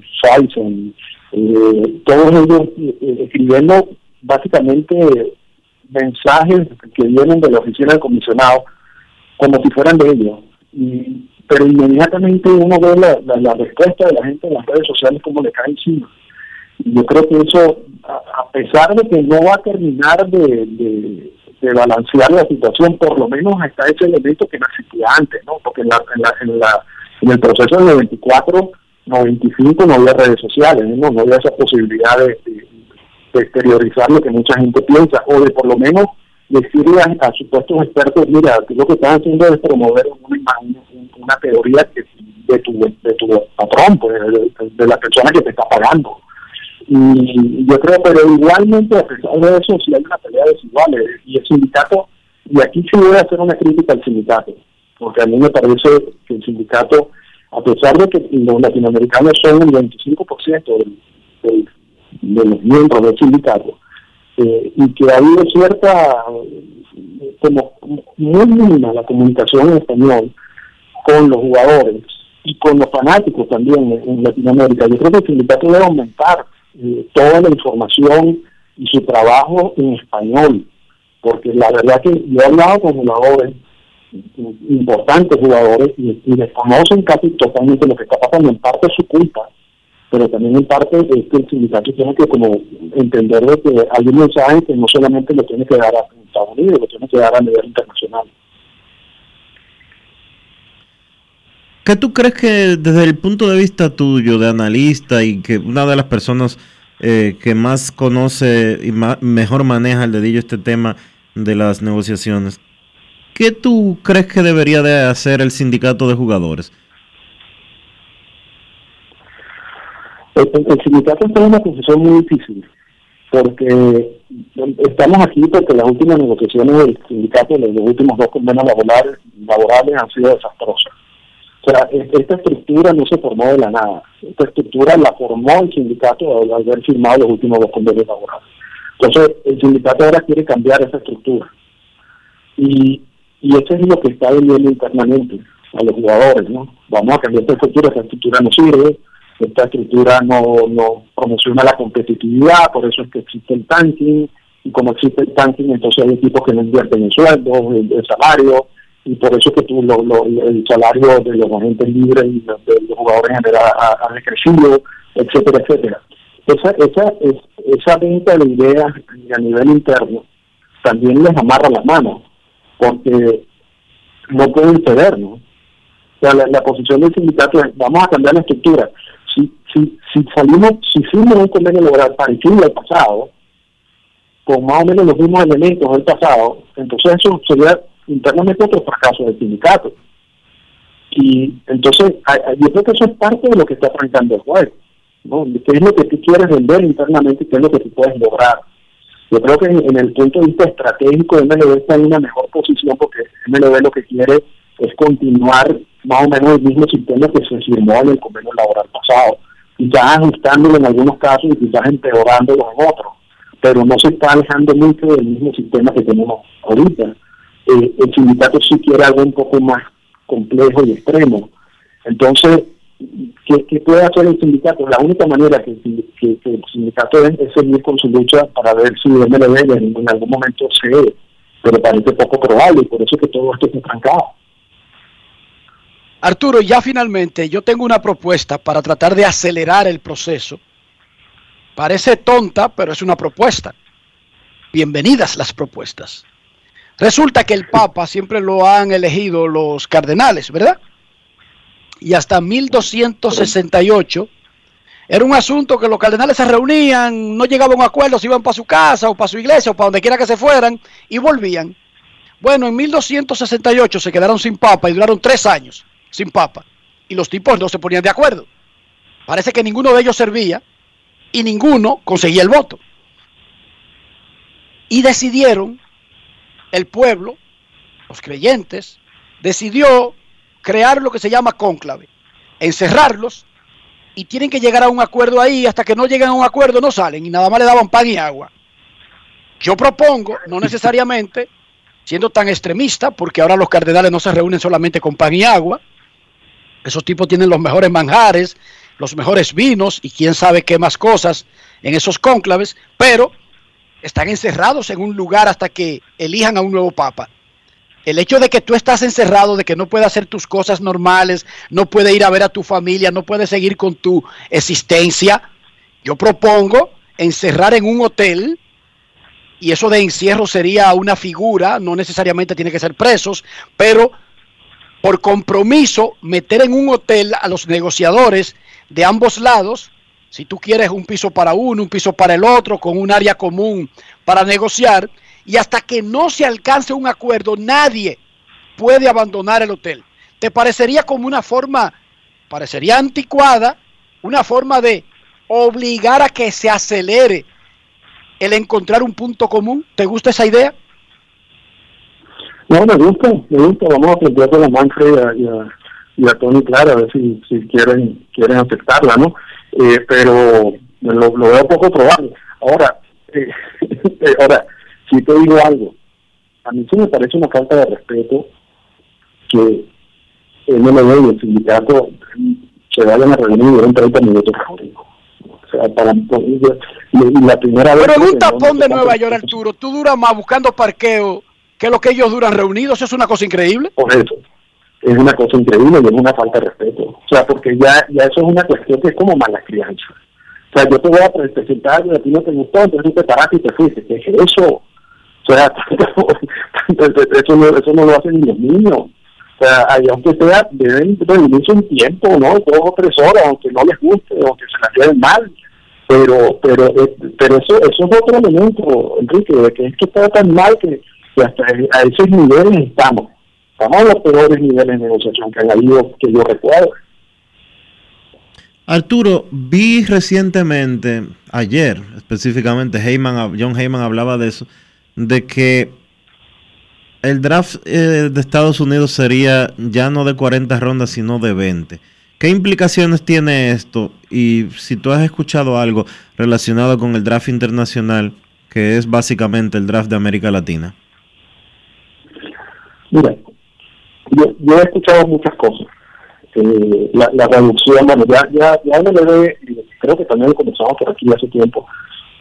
eh, todos ellos eh, escribiendo básicamente mensajes que vienen de la oficina del comisionado como si fueran de ellos. Y, pero inmediatamente uno ve la, la, respuesta de la gente en las redes sociales como le cae encima. Yo creo que eso, a, pesar de que no va a terminar de, de balancear la situación, por lo menos está ese elemento que no existía antes, ¿no? Porque en, la, en, la, en, la, en el proceso del 94, 95 no había redes sociales, ¿no? No había esa posibilidad de, exteriorizar lo que mucha gente piensa, o de por lo menos decirle a, a supuestos expertos, mira, lo que estás haciendo es promover una imagen, un- una teoría que, de, tu, de tu patrón, pues, de la persona que te está pagando. Y yo creo, pero igualmente, a pesar de eso, sí hay una pelea desigual. Y el sindicato, y aquí sí voy hacer una crítica al sindicato, porque a mí me parece que el sindicato, a pesar de que los latinoamericanos son el 25% del, de los miembros del sindicato, eh, y que ha habido cierta, eh, como muy mínima la comunicación en español con los jugadores y con los fanáticos también en Latinoamérica. Yo creo que el sindicato debe aumentar eh, toda la información y su trabajo en español, porque la verdad que yo he hablado con jugadores, importantes jugadores, y, y desconocen casi totalmente lo que está pasando, en parte su culpa, pero también en parte es que el sindicato tiene que como entender de que hay un mensaje que no solamente lo tiene que dar a Estados Unidos, lo tiene que dar a nivel internacional. ¿Qué tú crees que desde el punto de vista tuyo, de analista y que una de las personas eh, que más conoce y ma- mejor maneja el dedillo este tema de las negociaciones, ¿qué tú crees que debería de hacer el sindicato de jugadores? El, sindicato está en una posición muy difícil, porque estamos aquí porque las últimas negociaciones del sindicato, los últimos dos convenios laborales, laborales han sido desastrosas. O sea, es- esta estructura no se formó de la nada. Esta estructura la formó el sindicato al haber firmado los últimos dos convenios laborales. Entonces, el sindicato ahora quiere cambiar esa estructura. Y, y eso es lo que está vendiendo internamente a los jugadores, ¿no? Vamos a cambiar esta estructura, esta estructura no sirve, esta estructura no, no promociona la competitividad, por eso es que existe el tanking, y como existe el tanking, entonces hay equipos que no invierten en sueldos, en, en salario, y por eso es que tú, lo, lo- el salario de los agentes libres y de, los jugadores en general ha, ha decrecido, etcétera, etcétera. Esa, esa, es- esa venta de ideas a nivel interno también les amarra las manos, porque no pueden ceder, ¿no? O sea, la, la posición del sindicato es, vamos a cambiar la estructura. Si, si, si salimos, si fuimos un convenio laboral parecido al pasado, con más o menos los mismos elementos del pasado, entonces eso sería internamente otro fracaso del sindicato. Y entonces, yo creo que eso es parte de lo que está afrontando el juego, ¿no? ¿Qué es lo que tú quieres vender internamente y qué es lo que tú puedes lograr? Yo creo que en, en el punto de vista estratégico, MLB está en una mejor posición porque MLB lo que quiere es continuar más o menos el mismo sistema que se firmó en el convenio laboral pasado, quizás ajustándolo en algunos casos y quizás empeorándolo en otros, pero no se está alejando mucho del mismo sistema que tenemos ahorita. Eh, el sindicato sí quiere algo un poco más complejo y extremo. Entonces, ¿qué, qué puede hacer el sindicato? La única manera que, el sindicato es, seguir con su lucha para ver si MLB en, en algún momento cede, pero parece poco probable y por eso es que todo esto está trancado. Arturo, ya finalmente yo tengo una propuesta para tratar de acelerar el proceso. Parece tonta, pero es una propuesta. Bienvenidas las propuestas. Resulta que el Papa siempre lo han elegido los cardenales, ¿verdad? Y hasta 1268 era un asunto que los cardenales se reunían, no llegaban a un acuerdo, se iban para su casa o para su iglesia o para donde quiera que se fueran y volvían. Bueno, en 1268 se quedaron sin papa y duraron tres años sin papa. Y los tipos no se ponían de acuerdo. Parece que ninguno de ellos servía y ninguno conseguía el voto. Y decidieron, el pueblo, los creyentes, decidió crear lo que se llama cónclave, encerrarlos y tienen que llegar a un acuerdo ahí, hasta que no lleguen a un acuerdo no salen y nada más le daban pan y agua. Yo propongo, no necesariamente, siendo tan extremista, porque ahora los cardenales no se reúnen solamente con pan y agua, esos tipos tienen los mejores manjares, los mejores vinos y quién sabe qué más cosas en esos cónclaves, pero están encerrados en un lugar hasta que elijan a un nuevo papa. El hecho de que tú estás encerrado, de que no puedes hacer tus cosas normales, no puedes ir a ver a tu familia, no puedes seguir con tu existencia, yo propongo encerrar en un hotel, y eso de encierro sería una figura, no necesariamente tiene que ser presos, pero por compromiso meter en un hotel a los negociadores de ambos lados Si tú quieres un piso para uno, un piso para el otro, con un área común para negociar, y hasta que no se alcance un acuerdo, nadie puede abandonar el hotel. ¿Te parecería como una forma, parecería anticuada, una forma de obligar a que se acelere el encontrar un punto común? ¿Te gusta esa idea? No, me gusta, me gusta. Vamos a plantearle a la Manfred y a, y a, y a Tony Clara a ver si, si quieren quieren aceptarla, ¿no? Eh, pero lo, lo veo poco probable. Ahora, eh, ahora, si te digo algo, a mí sí me parece una falta de respeto que el MLB y el sindicato se vayan a reunir en 30 minutos. O sea, para y la primera vez... Que- tapón de Nueva York, Arturo, tú duras más buscando parqueo que lo que ellos duran reunidos. Eso es una cosa increíble. por eso. Es una cosa increíble y es una falta de respeto. O sea, porque ya, ya eso es una cuestión que es como mala crianza. O sea, yo te voy a pre- presentar y a ti no te gustó, entonces tú te paraste y te fuiste. ¿Qué es eso? O sea, eso no, eso no lo hacen ni los niños. O sea, ahí aunque sea, deben reunirse un tiempo, ¿no? Dos o tres horas, aunque no les guste, aunque se la lleven mal. Pero, pero, eh, pero eso, eso es otro elemento, Enrique, de que es que está tan mal que, que hasta a esos niveles estamos. Estamos a los peores niveles de negociación que han habido, que yo recuerdo. Arturo, vi recientemente, ayer específicamente, Heyman, John Heyman hablaba de eso, de que el draft eh, de Estados Unidos sería ya no de 40 rondas, sino de 20. ¿Qué implicaciones tiene esto? Y si tú has escuchado algo relacionado con el draft internacional, que es básicamente el draft de América Latina. Mira, yo, yo he escuchado muchas cosas. Eh, la, la reducción, bueno, ya, ya, ya MLB, eh, creo que también lo comenzamos por aquí hace tiempo,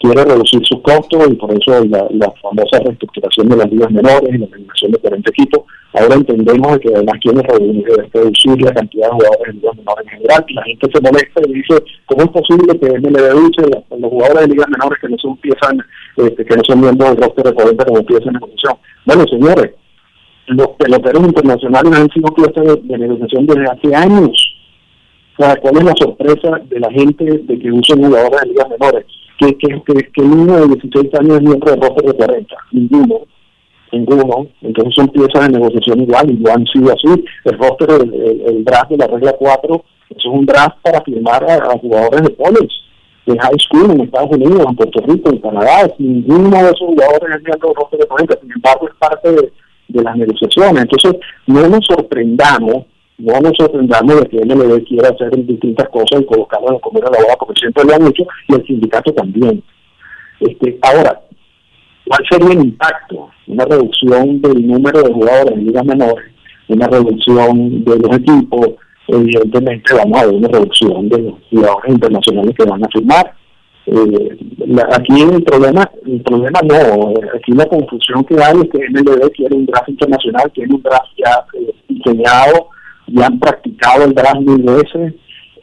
quiere reducir sus costos y por eso la, la famosa reestructuración de las ligas menores y la eliminación de 40 equipos. Ahora entendemos que además quiere reducir, la cantidad de jugadores en ligas menores en general la gente se molesta y dice, ¿cómo es posible que MLB dice la- los jugadores de ligas menores que no son piezas, este, que no son miembros del roster de 40 como piezas de negociación? Bueno, señores, los peloteros internacionales han sido piezas de, de negociación desde hace años. O sea, ¿cuál es la sorpresa de la gente de que usen jugadores de ligas menores? Que, que, que, un niño de 16 años es miembro del roster de 40. Ninguno. Ninguno. Entonces son piezas de negociación igual y lo han sido así. El roster, el, el- el draft de la regla 4, eso es un draft para firmar a, jugadores de college, de high school en Estados Unidos, en Puerto Rico, en Canadá. Ninguno de esos jugadores es miembro del roster de 40. Sin embargo, es parte de, de las negociaciones. Entonces, no nos sorprendamos, no nos sorprendamos de que MLB quiera hacer distintas cosas y colocarlas en comer a la boda, porque siempre lo han hecho, y el sindicato también. Este, ahora, ¿cuál sería el impacto? Una reducción del número de jugadores en ligas menores, una reducción de los equipos, evidentemente vamos a ver una reducción de los jugadores internacionales que van a firmar. Eh, la- aquí el problema, el problema no, eh, aquí la confusión que hay es que MLB quiere un draft internacional, tiene un draft ya eh, diseñado, ya han practicado el draft mil veces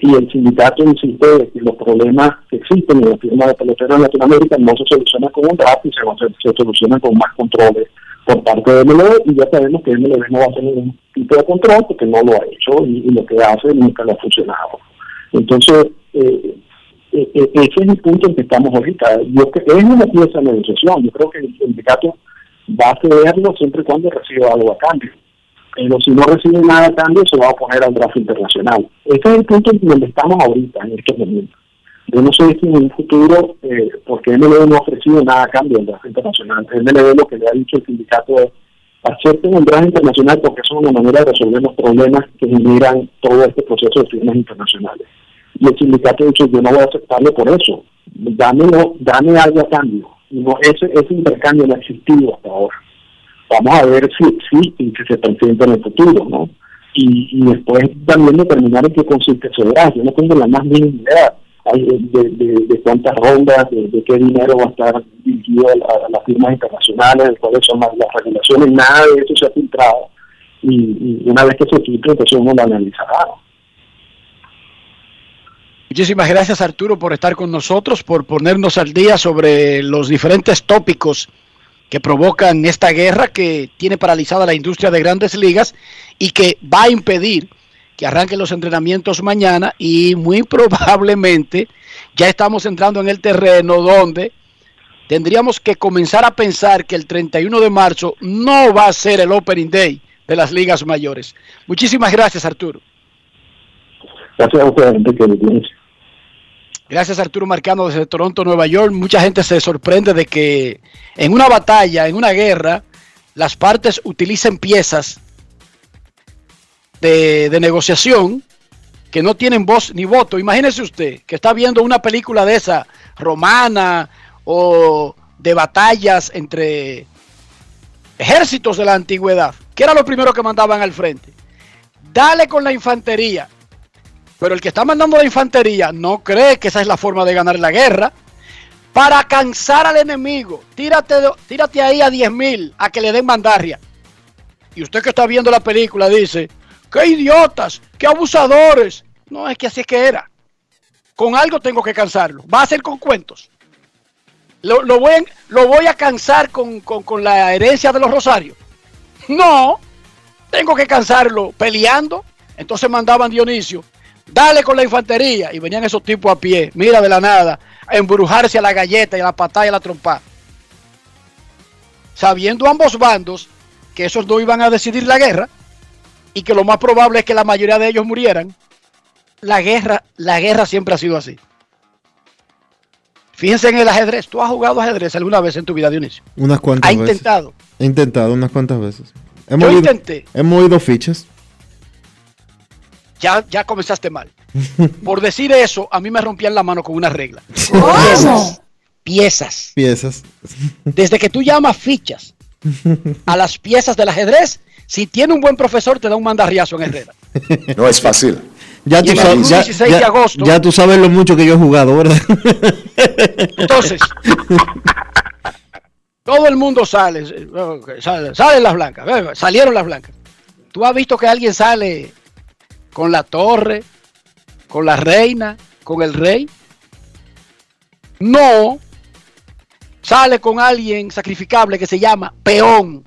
y el sindicato insiste de que los problemas que existen en la firma de peloteros en Latinoamérica no se solucionan con un draft y se, se, solucionan con más controles por parte de MLB y ya sabemos que MLB no va a hacer ningún tipo de control porque no lo ha hecho y, lo que hace nunca le ha funcionado. Entonces, eh, eh, eh, ese es el punto en que estamos ahorita. Yo es una pieza de negociación. Yo creo que el sindicato va a cederlo siempre y cuando reciba algo a cambio. Pero si no recibe nada a cambio, se va a oponer al draft internacional. Ese es el punto en donde estamos ahorita, en este momento. Yo no sé si en un futuro, eh, porque MLB no ha ofrecido nada a cambio del draft internacional. MLB lo que le ha dicho el sindicato es acepten el draft internacional porque es una manera de resolver los problemas que generan todo este proceso de firmas internacionales. Y el sindicato ha dicho, yo no voy a aceptarlo por eso. Dámelo, dame algo a cambio. No, ese, ese intercambio no ha existido hasta ahora. Vamos a ver si existe y si se presenta en el futuro, ¿no? Y, y después también determinar en qué consiste draft. Yo no tengo la más mínima idea de, de, cuántas rondas, de, qué dinero va a estar dirigido a, a las firmas internacionales, de cuáles son las, las regulaciones, nada de eso se ha filtrado. Y, y una vez que se filtre, entonces uno lo analizará. Muchísimas gracias Arturo por estar con nosotros, por ponernos al día sobre los diferentes tópicos que provocan esta guerra que tiene paralizada la industria de grandes ligas y que va a impedir que arranquen los entrenamientos mañana y muy probablemente ya estamos entrando en el terreno donde tendríamos que comenzar a pensar que el 31 de marzo no va a ser el Opening Day de las ligas mayores. Muchísimas gracias, Arturo. Gracias a ustedes, Enrique. Gracias Arturo Marcano desde Toronto, Nueva York. Mucha gente se sorprende de que en una batalla, en una guerra, las partes utilicen piezas de, de negociación que no tienen voz ni voto. Imagínese usted que está viendo una película de esa romana o de batallas entre ejércitos de la antigüedad. ¿Qué era lo primero que mandaban al frente? Dale con la infantería. Pero el que está mandando la infantería no cree que esa es la forma de ganar la guerra. Para cansar al enemigo, tírate, tírate ahí a 10 mil a que le den mandarria. Y usted que está viendo la película dice, qué idiotas, qué abusadores. No, es que así es que era. Con algo tengo que cansarlo. Va a ser con cuentos. Lo, voy, lo voy a cansar con, con la herencia de los rosarios. No, tengo que cansarlo peleando. Entonces mandaban Dionisio, dale con la infantería. Y venían esos tipos a pie, mira de la nada, a embrujarse a la galleta y a la patada y a la trompa. Sabiendo ambos bandos que esos no iban a decidir la guerra y que lo más probable es que la mayoría de ellos murieran, la guerra, la guerra siempre ha sido así. Fíjense en el ajedrez. ¿Tú has jugado ajedrez alguna vez en tu vida, Dionisio? Unas cuantas ¿Ha veces. intentado? He intentado unas cuantas veces. He Yo intenté. he movido fichas. Ya, ya comenzaste mal. Por decir eso, a mí me rompían la mano con una regla. ¿Cómo? Piezas. Piezas. Piezas. Desde que tú llamas fichas a las piezas del ajedrez, si tiene un buen profesor, te da un mandarriazo en Herrera. No es fácil. Ya tú, sabes, el ya, 16 de ya- agosto- ya tú sabes lo mucho que yo he jugado, ¿verdad? Entonces, todo el mundo sale, eh, sale- salen las blancas, salieron las blancas. ¿Tú has visto que alguien sale con la torre, con la reina, con el rey? No. Sale con alguien sacrificable que se llama peón.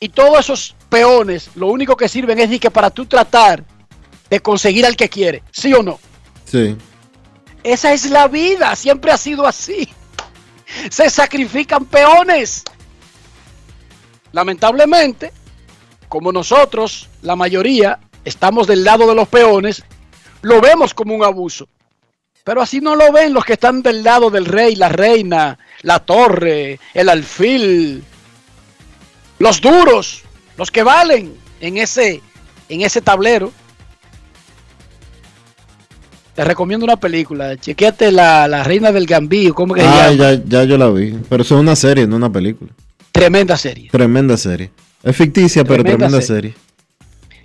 Y todos esos peones, lo único que sirven es que para tú tratar de conseguir al que quiere, ¿sí o no? Sí. Esa es la vida, siempre ha sido así. Se sacrifican peones. Lamentablemente, como nosotros, la mayoría, estamos del lado de los peones, lo vemos como un abuso. Pero así no lo ven los que están del lado del rey, la reina, la torre, el alfil, los duros, los que valen en ese, en ese tablero. Te recomiendo una película. Chequéate la, la Reina del Gambío. ¿Cómo que se Ah, llama? ya, ya yo la vi. Pero eso es una serie, no una película. Tremenda serie. Tremenda serie. Es ficticia, pero Tremenda tremenda serie. serie.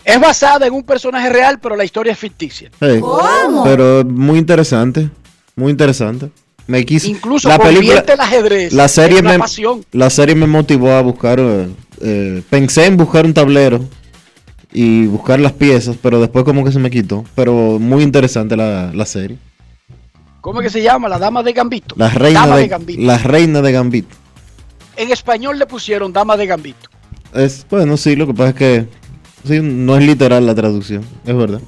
Es basada en un personaje real, pero la historia es ficticia. Sí. Pero muy interesante. Muy interesante. Me quiso. Incluso la película, el ajedrez la serie me, pasión. la serie me motivó a buscar. eh, eh, pensé en buscar un tablero y buscar las piezas, pero después como que se me quitó. Pero muy interesante la, la serie. ¿Cómo es que se llama? La Dama de Gambito. La reina Dama de, de Gambito. la reina de Gambito. En español le pusieron Dama de Gambito. Es, bueno, sí, lo que pasa es que sí, no es literal la traducción, es verdad.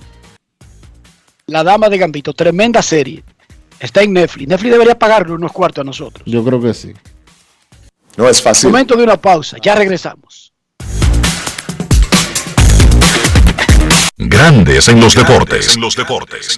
La Dama de Gambito. Tremenda serie. Está en Netflix. Netflix debería pagarle unos cuartos a nosotros. Yo creo que sí. No es fácil. Momento de una pausa. Ya regresamos. Grandes en los deportes. En los deportes.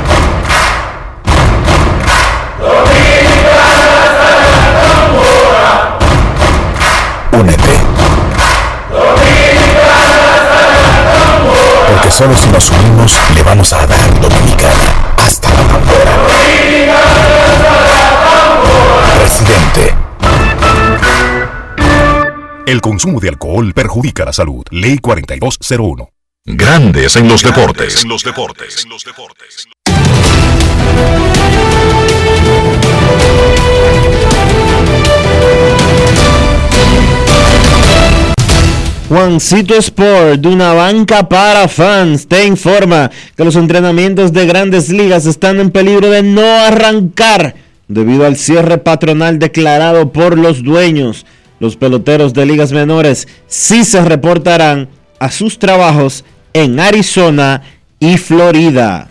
Solo si nos unimos le vamos a dar Dominicana hasta la bandera. Presidente. El consumo de alcohol perjudica la salud. Ley 4201. Grandes en los deportes. En los deportes. En los deportes. Juancito Sport, de una banca para fans, te informa que los entrenamientos de grandes ligas están en peligro de no arrancar debido al cierre patronal declarado por los dueños. Los peloteros de ligas menores sí se reportarán a sus trabajos en Arizona y Florida.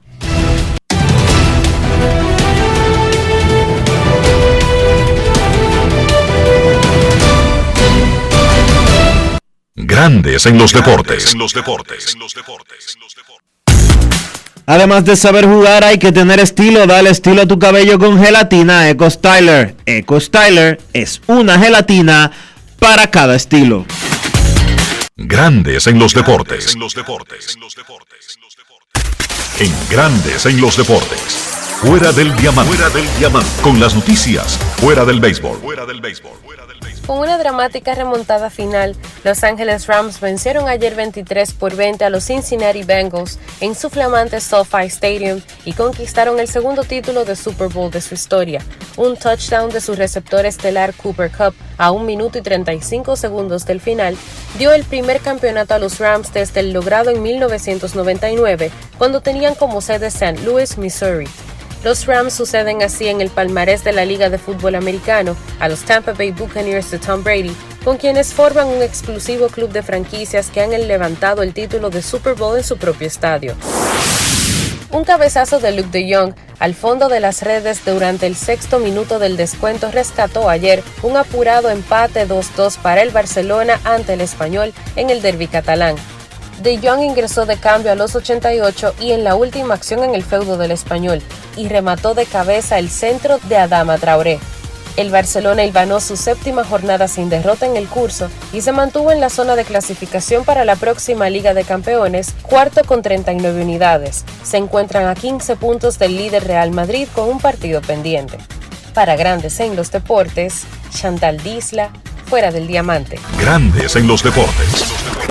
Grandes en los deportes. En los deportes. En los deportes. Además de saber jugar, hay que tener estilo. Dale estilo a tu cabello con gelatina Eco Styler. Eco Styler es una gelatina para cada estilo. Grandes en los deportes. En los deportes. En Grandes en los deportes. Fuera del diamante. Fuera del diamante. Con las noticias. Fuera del béisbol. Fuera del béisbol. Con una dramática remontada final, Los Angeles Rams vencieron ayer 23 por 20 a los Cincinnati Bengals en su flamante SoFi Stadium y conquistaron el segundo título de Super Bowl de su historia. Un touchdown de su receptor estelar Cooper Cup a 1 minuto y 35 segundos del final dio el primer campeonato a los Rams desde el logrado en 1999, cuando tenían como sede St. Louis, Missouri. Los Rams suceden así en el palmarés de la Liga de Fútbol Americano a los Tampa Bay Buccaneers de Tom Brady, con quienes forman un exclusivo club de franquicias que han levantado el título de Super Bowl en su propio estadio. Un cabezazo de Luke de Jong al fondo de las redes durante el sexto minuto del descuento rescató ayer un apurado empate 2-2 para el Barcelona ante el español en el derby catalán. De Jong ingresó de cambio a los 88 y en la última acción en el feudo del español y remató de cabeza el centro de Adama Traoré. El Barcelona ilvanó su séptima jornada sin derrota en el curso y se mantuvo en la zona de clasificación para la próxima Liga de Campeones, cuarto con 39 unidades. Se encuentran a 15 puntos del líder Real Madrid con un partido pendiente. Para Grandes en los Deportes, Chantal Disla, fuera del diamante. Grandes en los deportes.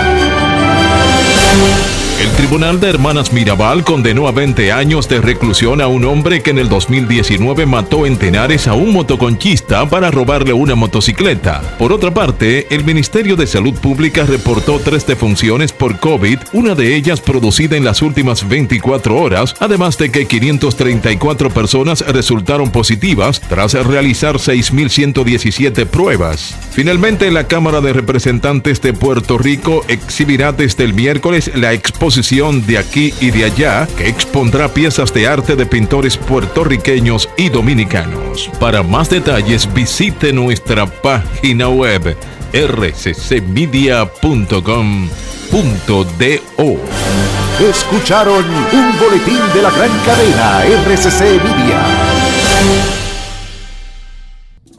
El Tribunal de Hermanas Mirabal condenó a 20 años de reclusión a un hombre que en el 2019 mató en Tenares a un motoconchista para robarle una motocicleta. Por otra parte, el Ministerio de Salud Pública reportó tres defunciones por COVID, una de ellas producida en las últimas 24 horas, además de que 534 personas resultaron positivas tras realizar 6.117 pruebas. Finalmente, la Cámara de Representantes de Puerto Rico exhibirá desde el miércoles la exposición de aquí y de allá que expondrá piezas de arte de pintores puertorriqueños y dominicanos. Para más detalles visite nuestra página web rccmedia.com.do. Escucharon un boletín de la gran cadena RCC Media.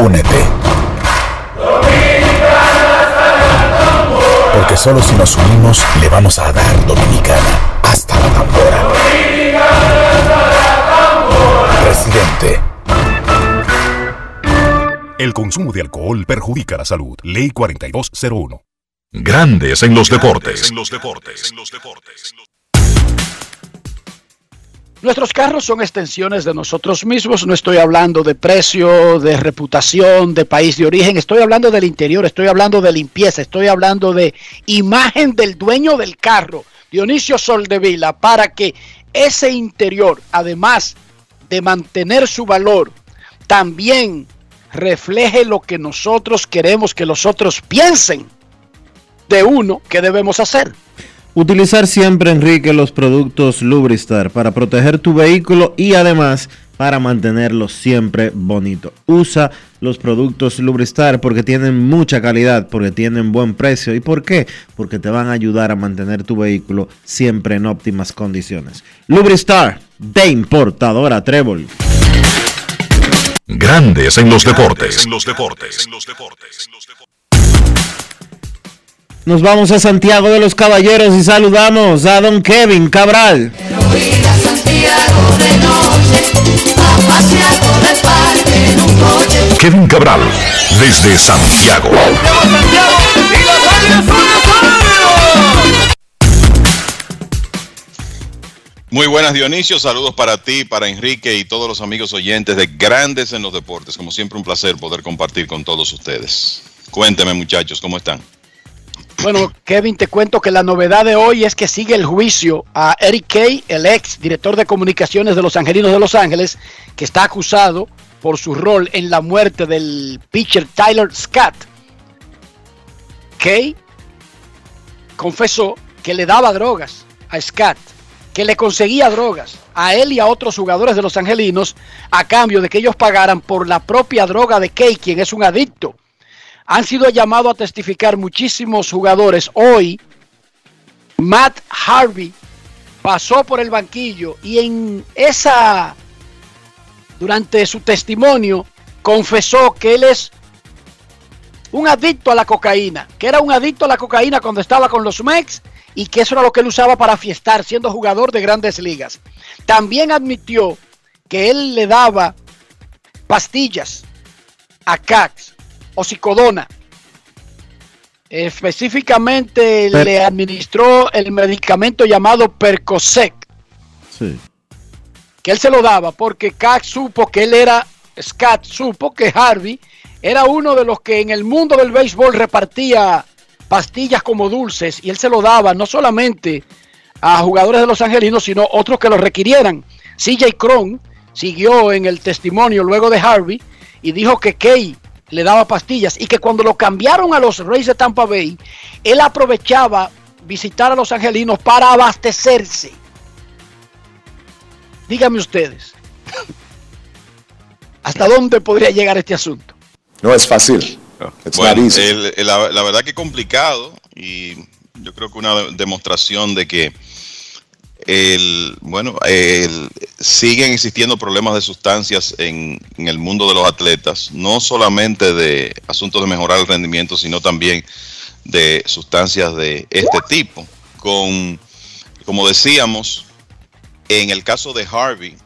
Únete. Porque solo si nos unimos le vamos a dar Dominicana hasta la tambora. Presidente. El consumo de alcohol perjudica la salud. Ley 4201. Grandes en los deportes. En los deportes. En los deportes. Nuestros carros son extensiones de nosotros mismos. No estoy hablando de precio, de reputación, de país de origen. Estoy hablando del interior, estoy hablando de limpieza, estoy hablando de imagen del dueño del carro, Dionisio Soldevila, para que ese interior, además de mantener su valor, también refleje lo que nosotros queremos que los otros piensen de uno que debemos hacer. Utilizar siempre, Enrique, los productos Lubristar para proteger tu vehículo y además para mantenerlo siempre bonito. Usa los productos Lubristar porque tienen mucha calidad, porque tienen buen precio. ¿Y por qué? Porque te van a ayudar a mantener tu vehículo siempre en óptimas condiciones. Lubristar de importadora Trébol. Grandes en los deportes. En los deportes. En los deportes. Nos vamos a Santiago de los Caballeros y saludamos a don Kevin Cabral. Kevin Cabral, desde Santiago. Muy buenas Dionisio, saludos para ti, para Enrique y todos los amigos oyentes de Grandes en los Deportes. Como siempre un placer poder compartir con todos ustedes. Cuénteme muchachos, ¿cómo están? Bueno, Kevin, te cuento que la novedad de hoy es que sigue el juicio a Eric Kay, el ex director de comunicaciones de los Angelinos de Los Ángeles, que está acusado por su rol en la muerte del pitcher Tyler Scott. Kay confesó que le daba drogas a Scott, que le conseguía drogas a él y a otros jugadores de los Angelinos a cambio de que ellos pagaran por la propia droga de Kay, quien es un adicto. Han sido llamados a testificar muchísimos jugadores. Hoy, Matt Harvey, pasó por el banquillo y en esa, durante su testimonio, confesó que él es un adicto a la cocaína, que era un adicto a la cocaína cuando estaba con los Mex y que eso era lo que él usaba para fiestar siendo jugador de grandes ligas. También admitió que él le daba pastillas a Cax o psicodona. Específicamente le administró el medicamento llamado Percocet, Sí. que él se lo daba porque Cax supo que él era, Scat supo que Harvey era uno de los que en el mundo del béisbol repartía pastillas como dulces y él se lo daba no solamente a jugadores de los angelinos, sino otros que lo requirieran. CJ Cron siguió en el testimonio luego de Harvey y dijo que Kay le daba pastillas y que cuando lo cambiaron a los Rays de Tampa Bay, él aprovechaba visitar a los angelinos para abastecerse. Díganme ustedes, ¿hasta dónde podría llegar este asunto? No es fácil. Bueno, el- el- la, la verdad que es complicado y yo creo que una de- demostración de que el, bueno, el- siguen existiendo problemas de sustancias en, en el mundo de los atletas, no solamente de asuntos de mejorar el rendimiento, sino también de sustancias de este tipo. Con, como decíamos, en el caso de Harvey,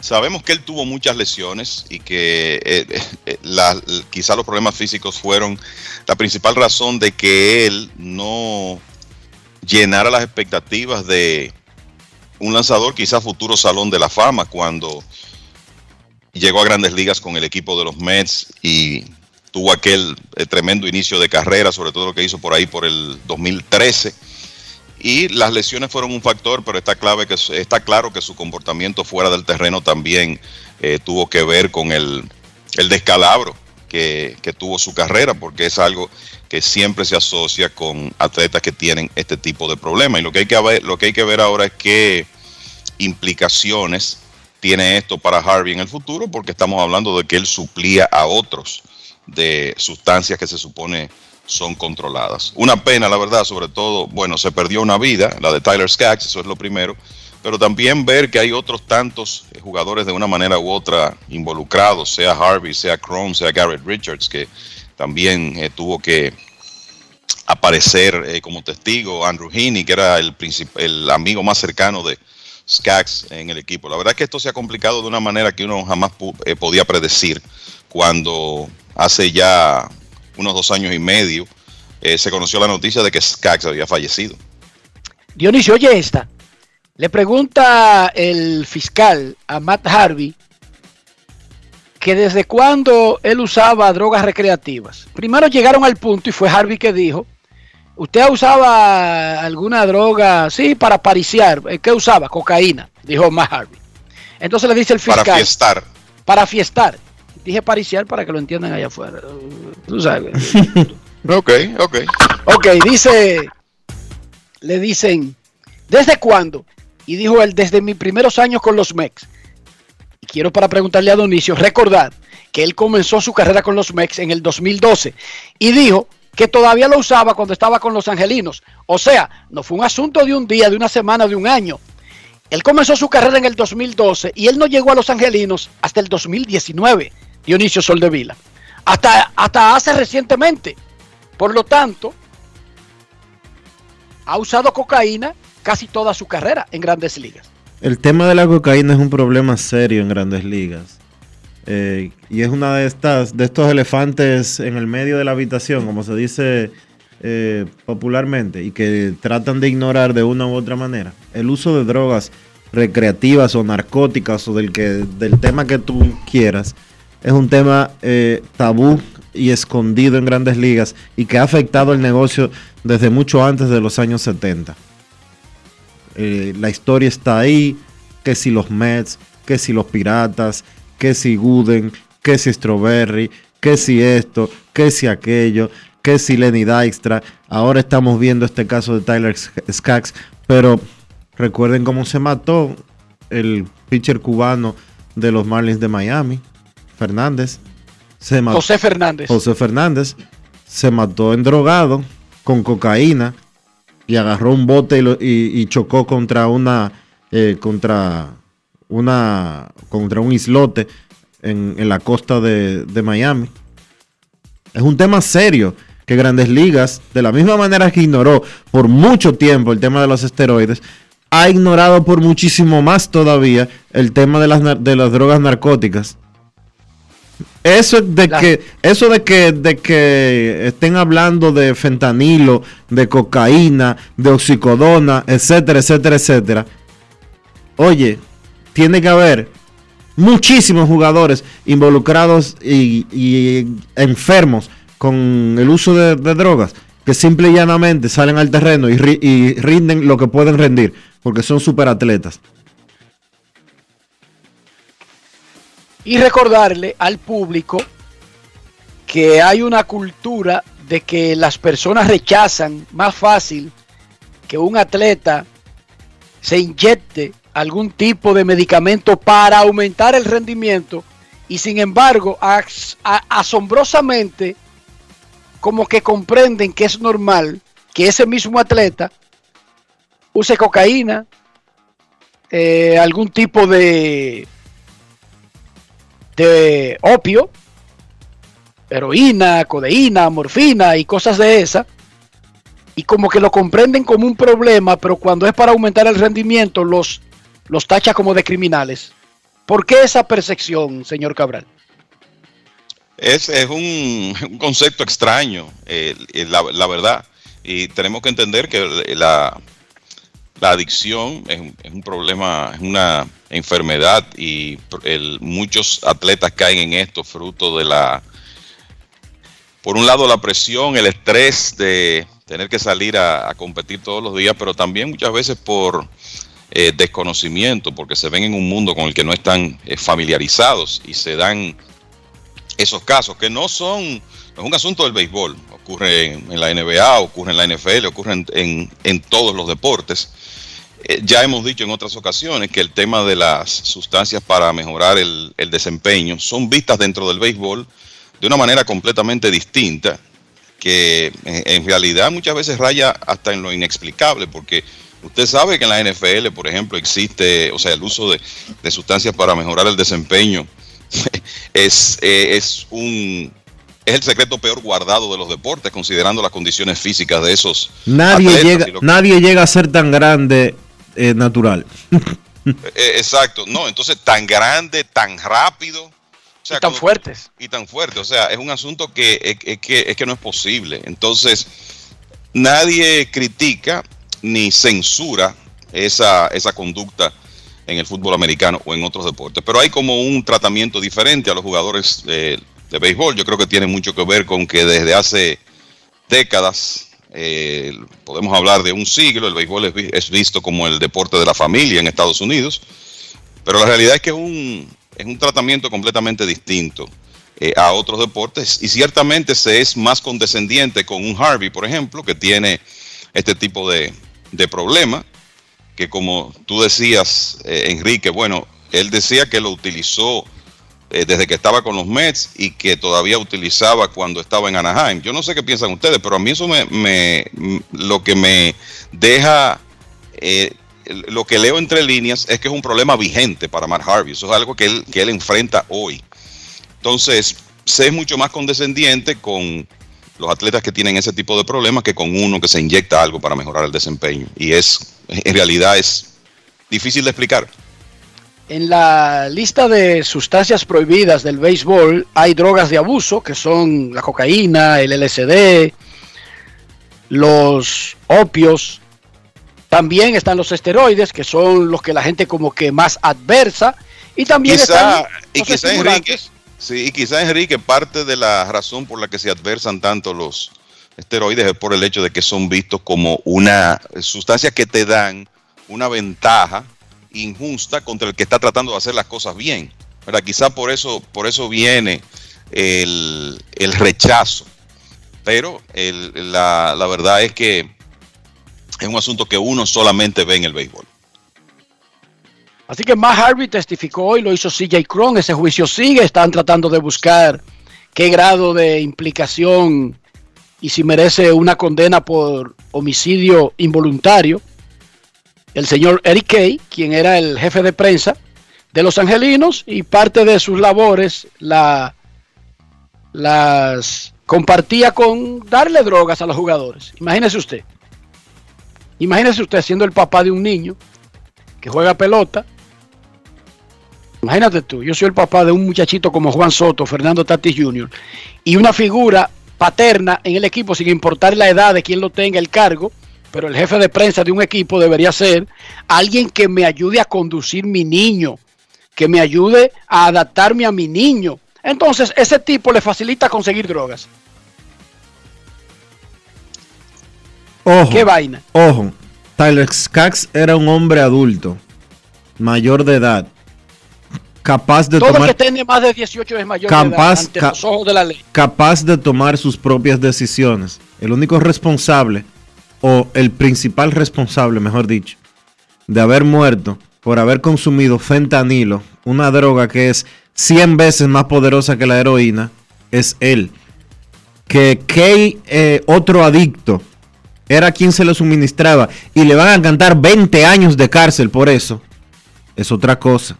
Sabemos que él tuvo muchas lesiones y que eh, eh, la- quizá los problemas físicos fueron la principal razón de que él no llenara las expectativas de un lanzador quizá futuro salón de la fama cuando llegó a grandes ligas con el equipo de los Mets y tuvo aquel eh, tremendo inicio de carrera, sobre todo lo que hizo por ahí por el 2013. Y las lesiones fueron un factor, pero está, clave que, está claro que su comportamiento fuera del terreno también eh, tuvo que ver con el descalabro que, tuvo su carrera, porque es algo que siempre se asocia con atletas que tienen este tipo de problemas. Y lo que hay que ver, lo que hay que ver ahora es qué implicaciones tiene esto para Harvey en el futuro, porque estamos hablando de que él suplía a otros de sustancias que se supone son controladas. Una pena, la verdad, sobre todo, bueno, se perdió una vida, la de Tyler Skaggs, eso es lo primero, pero también ver que hay otros tantos eh, jugadores de una manera u otra involucrados, sea Harvey, sea Chrome, sea Garrett Richards, que también eh, tuvo que aparecer eh, como testigo, Andrew Heaney, que era el, el amigo más cercano de Skaggs en el equipo. La verdad es que esto se ha complicado de una manera que uno jamás eh, podía predecir cuando hace ya unos dos años y medio se conoció la noticia de que Skaggs había fallecido. Dionisio, oye esta. Le pregunta el fiscal a Matt Harvey que desde cuándo él usaba drogas recreativas. Primero llegaron al punto y fue Harvey que dijo, ¿usted usaba alguna droga? Sí, para pariciar. Eh, ¿Qué usaba? Cocaína, dijo Matt Harvey. Entonces le dice el fiscal. Para fiestar. Para fiestar. Dije pariciar para que lo entiendan allá afuera. Tú sabes. ok, ok. Ok, dice, le dicen, ¿desde cuándo? Y dijo él, desde mis primeros años con los Mex. Y quiero para preguntarle a Donicio, recordar que él comenzó su carrera con los Mex en el 2012 y dijo que todavía lo usaba cuando estaba con los Angelinos. O sea, no fue un asunto de un día, de una semana, de un año. Él comenzó su carrera en el 2012 y él no llegó a los Angelinos hasta el 2019, Dionisio Soldevila. Hasta, hasta hace recientemente. Por lo tanto, ha usado cocaína casi toda su carrera en grandes ligas. El tema de la cocaína es un problema serio en grandes ligas. Eh, y es una de estas, de estos elefantes en el medio de la habitación, como se dice eh, popularmente, y que tratan de ignorar de una u otra manera. El uso de drogas recreativas o narcóticas o del, que, del tema que tú quieras, es un tema eh, tabú y escondido en grandes ligas y que ha afectado el negocio desde mucho antes de los años 70. Eh, la historia está ahí, que si los Mets, que si los Piratas, que si Gooden, que si Strawberry, que si esto, que si aquello, que si Lenny Dykstra. Ahora estamos viendo este caso de Tyler Skaggs, pero recuerden cómo se mató el pitcher cubano de los Marlins de Miami, Fernández. Se mató- José Fernández. José Fernández se mató en drogado con cocaína y agarró un bote y, chocó contra una eh, contra una contra un islote en, la costa de, de Miami. Es un tema serio que Grandes Ligas, de la misma manera que ignoró por mucho tiempo el tema de los esteroides, ha ignorado por muchísimo más todavía el tema de las, de las drogas narcóticas. Eso de que, eso de que, de que estén hablando de fentanilo, de cocaína, de oxicodona, etcétera, etcétera, etcétera. Oye, tiene que haber muchísimos jugadores involucrados y, y enfermos con el uso de, de drogas que simple y llanamente salen al terreno y, ri- y rinden lo que pueden rendir porque son superatletas. Y recordarle al público que hay una cultura de que las personas rechazan más fácil que un atleta se inyecte algún tipo de medicamento para aumentar el rendimiento y sin embargo asombrosamente como que comprenden que es normal que ese mismo atleta use cocaína, eh, algún tipo de de opio, heroína, codeína, morfina y cosas de esa, y como que lo comprenden como un problema, pero cuando es para aumentar el rendimiento los, los tacha como de criminales. ¿Por qué esa percepción, señor Cabral? Es, es un, un concepto extraño, eh, eh, la, la verdad. Y tenemos que entender que la, la adicción es un, problema, es una enfermedad y muchos atletas caen en esto fruto de la, por un lado la presión, el estrés de tener que salir a, competir todos los días, pero también muchas veces por eh, desconocimiento, porque se ven en un mundo con el que no están eh, familiarizados y se dan esos casos que no son, es un asunto del béisbol, ocurre en, la NBA, ocurre en la NFL, ocurre en, en- todos los deportes. Eh, ya hemos dicho en otras ocasiones que el tema de las sustancias para mejorar el, el desempeño son vistas dentro del béisbol de una manera completamente distinta, que en, en realidad muchas veces raya hasta en lo inexplicable, porque usted sabe que en la NFL, por ejemplo, existe, o sea, el uso de, de sustancias para mejorar el desempeño es, eh, es un es el secreto peor guardado de los deportes, considerando las condiciones físicas de esos Nadie atletas llega, y que- nadie llega a ser tan grande eh, natural. Eh, exacto, no, entonces tan grande, tan rápido. O sea, tan cuando- fuertes. Y tan fuerte, o sea, es un asunto que es, es que es que no es posible. Entonces, nadie critica ni censura esa, esa conducta en el fútbol americano o en otros deportes, pero hay como un tratamiento diferente a los jugadores de béisbol. Yo creo que tiene mucho que ver con que desde hace décadas, eh, podemos hablar de un siglo, el béisbol es, vi- es visto como el deporte de la familia en Estados Unidos, pero la realidad es que es un, es un tratamiento completamente distinto eh, a otros deportes y ciertamente se es más condescendiente con un Harvey, por ejemplo, que tiene este tipo de, de problema, que como tú decías, eh, Enrique, bueno, él decía que lo utilizó eh, desde que estaba con los Mets y que todavía utilizaba cuando estaba en Anaheim. Yo no sé qué piensan ustedes, pero a mí eso me, me- lo que me deja, eh, lo que leo entre líneas es que es un problema vigente para Mark Harvey. Eso es algo que él, que él enfrenta hoy. Entonces, se es mucho más condescendiente con los atletas que tienen ese tipo de problemas que con uno que se inyecta algo para mejorar el desempeño. Y es, en realidad, es difícil de explicar. En la lista de sustancias prohibidas del béisbol hay drogas de abuso, que son la cocaína, el LSD, los opios. También están los esteroides, que son los que la gente como que más adversa. Y también Quizá, están y los quizá estimulantes. Enrique, sí, y quizá Enrique, parte de la razón por la que se adversan tanto los esteroides es por el hecho de que son vistos como una sustancia que te dan una ventaja injusta contra el que está tratando de hacer las cosas bien. ¿verdad? Quizá por eso, por eso viene el, el rechazo. Pero el- la, la verdad es que es un asunto que uno solamente ve en el béisbol. Así que Matt Harvey testificó hoy, lo hizo CJ Cron, ese juicio sigue, están tratando de buscar qué grado de implicación y si merece una condena por homicidio involuntario. El señor Eric Kay, quien era el jefe de prensa de los angelinos y parte de sus labores la, las compartía con darle drogas a los jugadores. Imagínese usted. Imagínese usted siendo el papá de un niño que juega pelota. Imagínate tú, yo soy el papá de un muchachito como Juan Soto, Fernando Tatis Jr. y una figura paterna en el equipo sin importar la edad de quien lo tenga el cargo, pero el jefe de prensa de un equipo debería ser alguien que me ayude a conducir mi niño, que me ayude a adaptarme a mi niño. Entonces, ese tipo le facilita conseguir drogas. Ojo. ¿Qué vaina? Ojo. Tyler Skaggs era un hombre adulto, mayor de edad, capaz de Todo el tomar que tiene más de 18 es mayor de Capaz- edad ante los ojos de la ley. capaz de tomar sus propias decisiones. El único responsable, o el principal responsable, mejor dicho, de haber muerto por haber consumido fentanilo, una droga que es 100 veces más poderosa que la heroína, es él. Que Kay, eh, otro adicto, era quien se lo suministraba y le van a cantar 20 años de cárcel por eso, es otra cosa.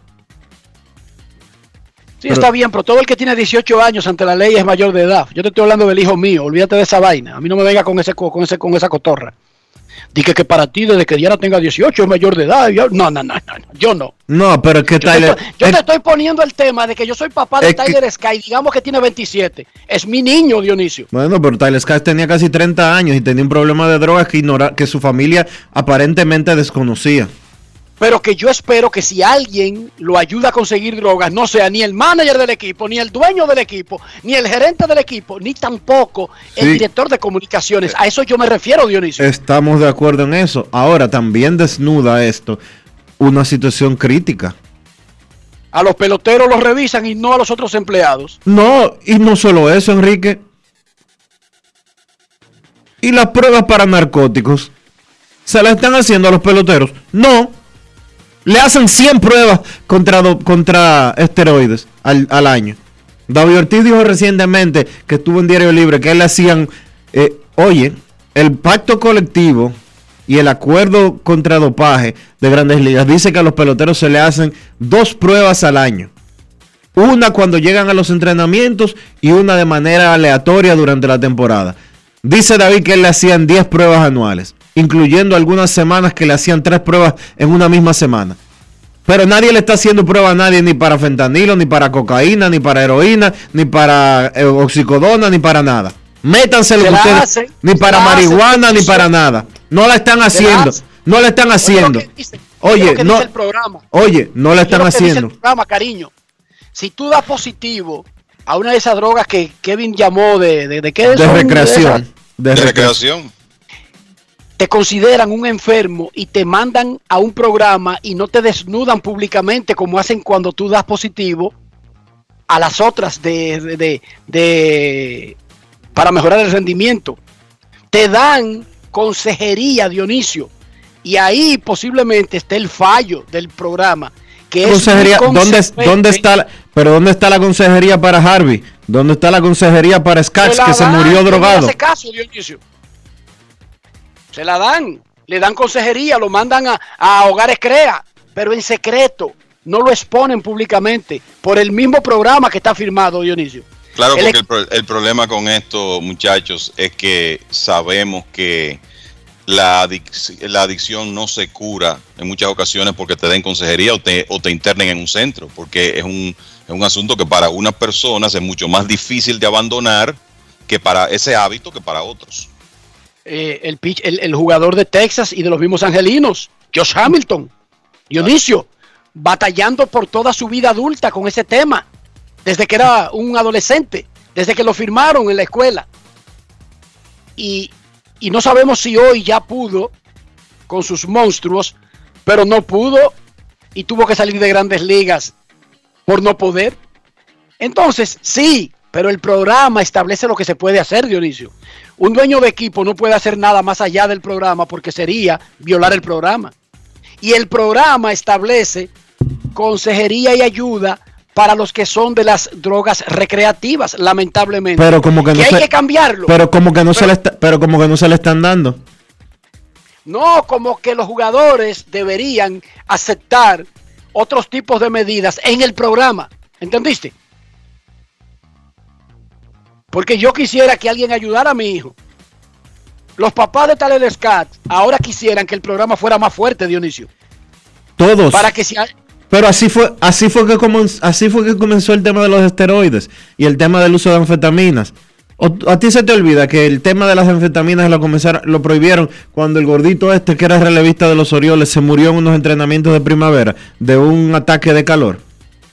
Sí, Pero- está bien, pero todo el que tiene 18 años ante la ley es mayor de edad. Yo te estoy hablando del hijo mío, olvídate de esa vaina. A mí no me venga con ese co- con ese con esa cotorra. Dije que para ti desde que Diana tenga 18 es mayor de edad. Yo- no, no, no, no, yo no. No, pero es que Yo, te, Tyler... yo te estoy poniendo el tema de que yo soy papá de Es que- Tyler Sky, digamos que tiene 27. Es mi niño, Dionisio. Bueno, pero Tyler Skaggs tenía casi 30 años y tenía un problema de drogas que, ignora, que su familia aparentemente desconocía. Pero que yo espero que si alguien lo ayuda a conseguir drogas, no sea ni el manager del equipo, ni el dueño del equipo, ni el gerente del equipo, ni tampoco el Sí. director de comunicaciones. A eso yo me refiero, Dionisio. Estamos de acuerdo en eso. Ahora, también desnuda esto una situación crítica. A los peloteros los revisan y no a los otros empleados. No, y no solo eso, Enrique. ¿Y las pruebas para narcóticos? ¿Se las están haciendo a los peloteros? No. Le hacen 100 pruebas contra, contra esteroides al, al año. David Ortiz dijo recientemente que estuvo en Diario Libre que le hacían, eh, oye, el pacto colectivo y el acuerdo contra dopaje de grandes ligas dice que a los peloteros se le hacen dos pruebas al año. Una cuando llegan a los entrenamientos y una de manera aleatoria durante la temporada. Dice David que le hacían 10 pruebas anuales, incluyendo algunas semanas que le hacían 3 pruebas en una misma semana. Pero nadie le está haciendo prueba a nadie ni para fentanilo, ni para cocaína, ni para heroína, ni para eh, oxicodona, ni para nada. Métanse lo que ustedes, hacen, ni para hacen, marihuana, ni para nada. No la están la haciendo. No la están haciendo. Oye, dice- oye no, dice el programa. oye, no la están lo que dice haciendo. el programa, cariño. Si tú das positivo a una de esas drogas que Kevin llamó de, de, de qué De recreación. De recreación. Te consideran un enfermo y te mandan a un programa y no te desnudan públicamente como hacen cuando tú das positivo a las otras de, de- de- de- para mejorar el rendimiento. Te dan consejería, Dionisio. Y ahí posiblemente esté el fallo del programa. Que es consejería, ¿dónde. ¿dónde está la, pero dónde está la consejería para Harvey? ¿Dónde está la consejería para la que se murió que no drogado? hace caso, Dionisio. Se la dan, le dan consejería, lo mandan a, a hogares crea, pero en secreto, no lo exponen públicamente por el mismo programa que está firmado, Dionisio. Claro, El porque el, pro- el problema con esto, muchachos, es que sabemos que la, adic- la adicción no se cura en muchas ocasiones porque te den consejería o te, o te internen en un centro, porque es un, es un asunto que para unas personas es mucho más difícil de abandonar que para ese hábito que para otros. Eh, el, el jugador de Texas y de los mismos angelinos, Josh Hamilton, Dionisio, batallando por toda su vida adulta con ese tema, desde que era un adolescente, desde que lo firmaron en la escuela. Y, y no sabemos si hoy ya pudo con sus monstruos, pero no pudo y tuvo que salir de grandes ligas por no poder. Entonces, sí, pero el programa establece lo que se puede hacer, Dionisio. Un dueño de equipo no puede hacer nada más allá del programa porque sería violar el programa. Y el programa establece consejería y ayuda para los que son de las drogas recreativas, lamentablemente. Pero como que no hay se- que cambiarlo. Pero como que no se le está- pero como que no se le están dando. No, como que los jugadores deberían aceptar otros tipos de medidas en el programa. ¿Entendiste? Porque yo quisiera que alguien ayudara a mi hijo. Los papás de Taled Scat ahora quisieran que el programa fuera más fuerte, Dionisio. Todos. Para que si Pero así fue, así fue que comen- así fue que comenzó el tema de los esteroides y el tema del uso de anfetaminas. O- a ti se te olvida que el tema de las anfetaminas lo comenzaron, lo prohibieron cuando el gordito este que era relevista de los Orioles se murió en unos entrenamientos de primavera de un ataque de calor.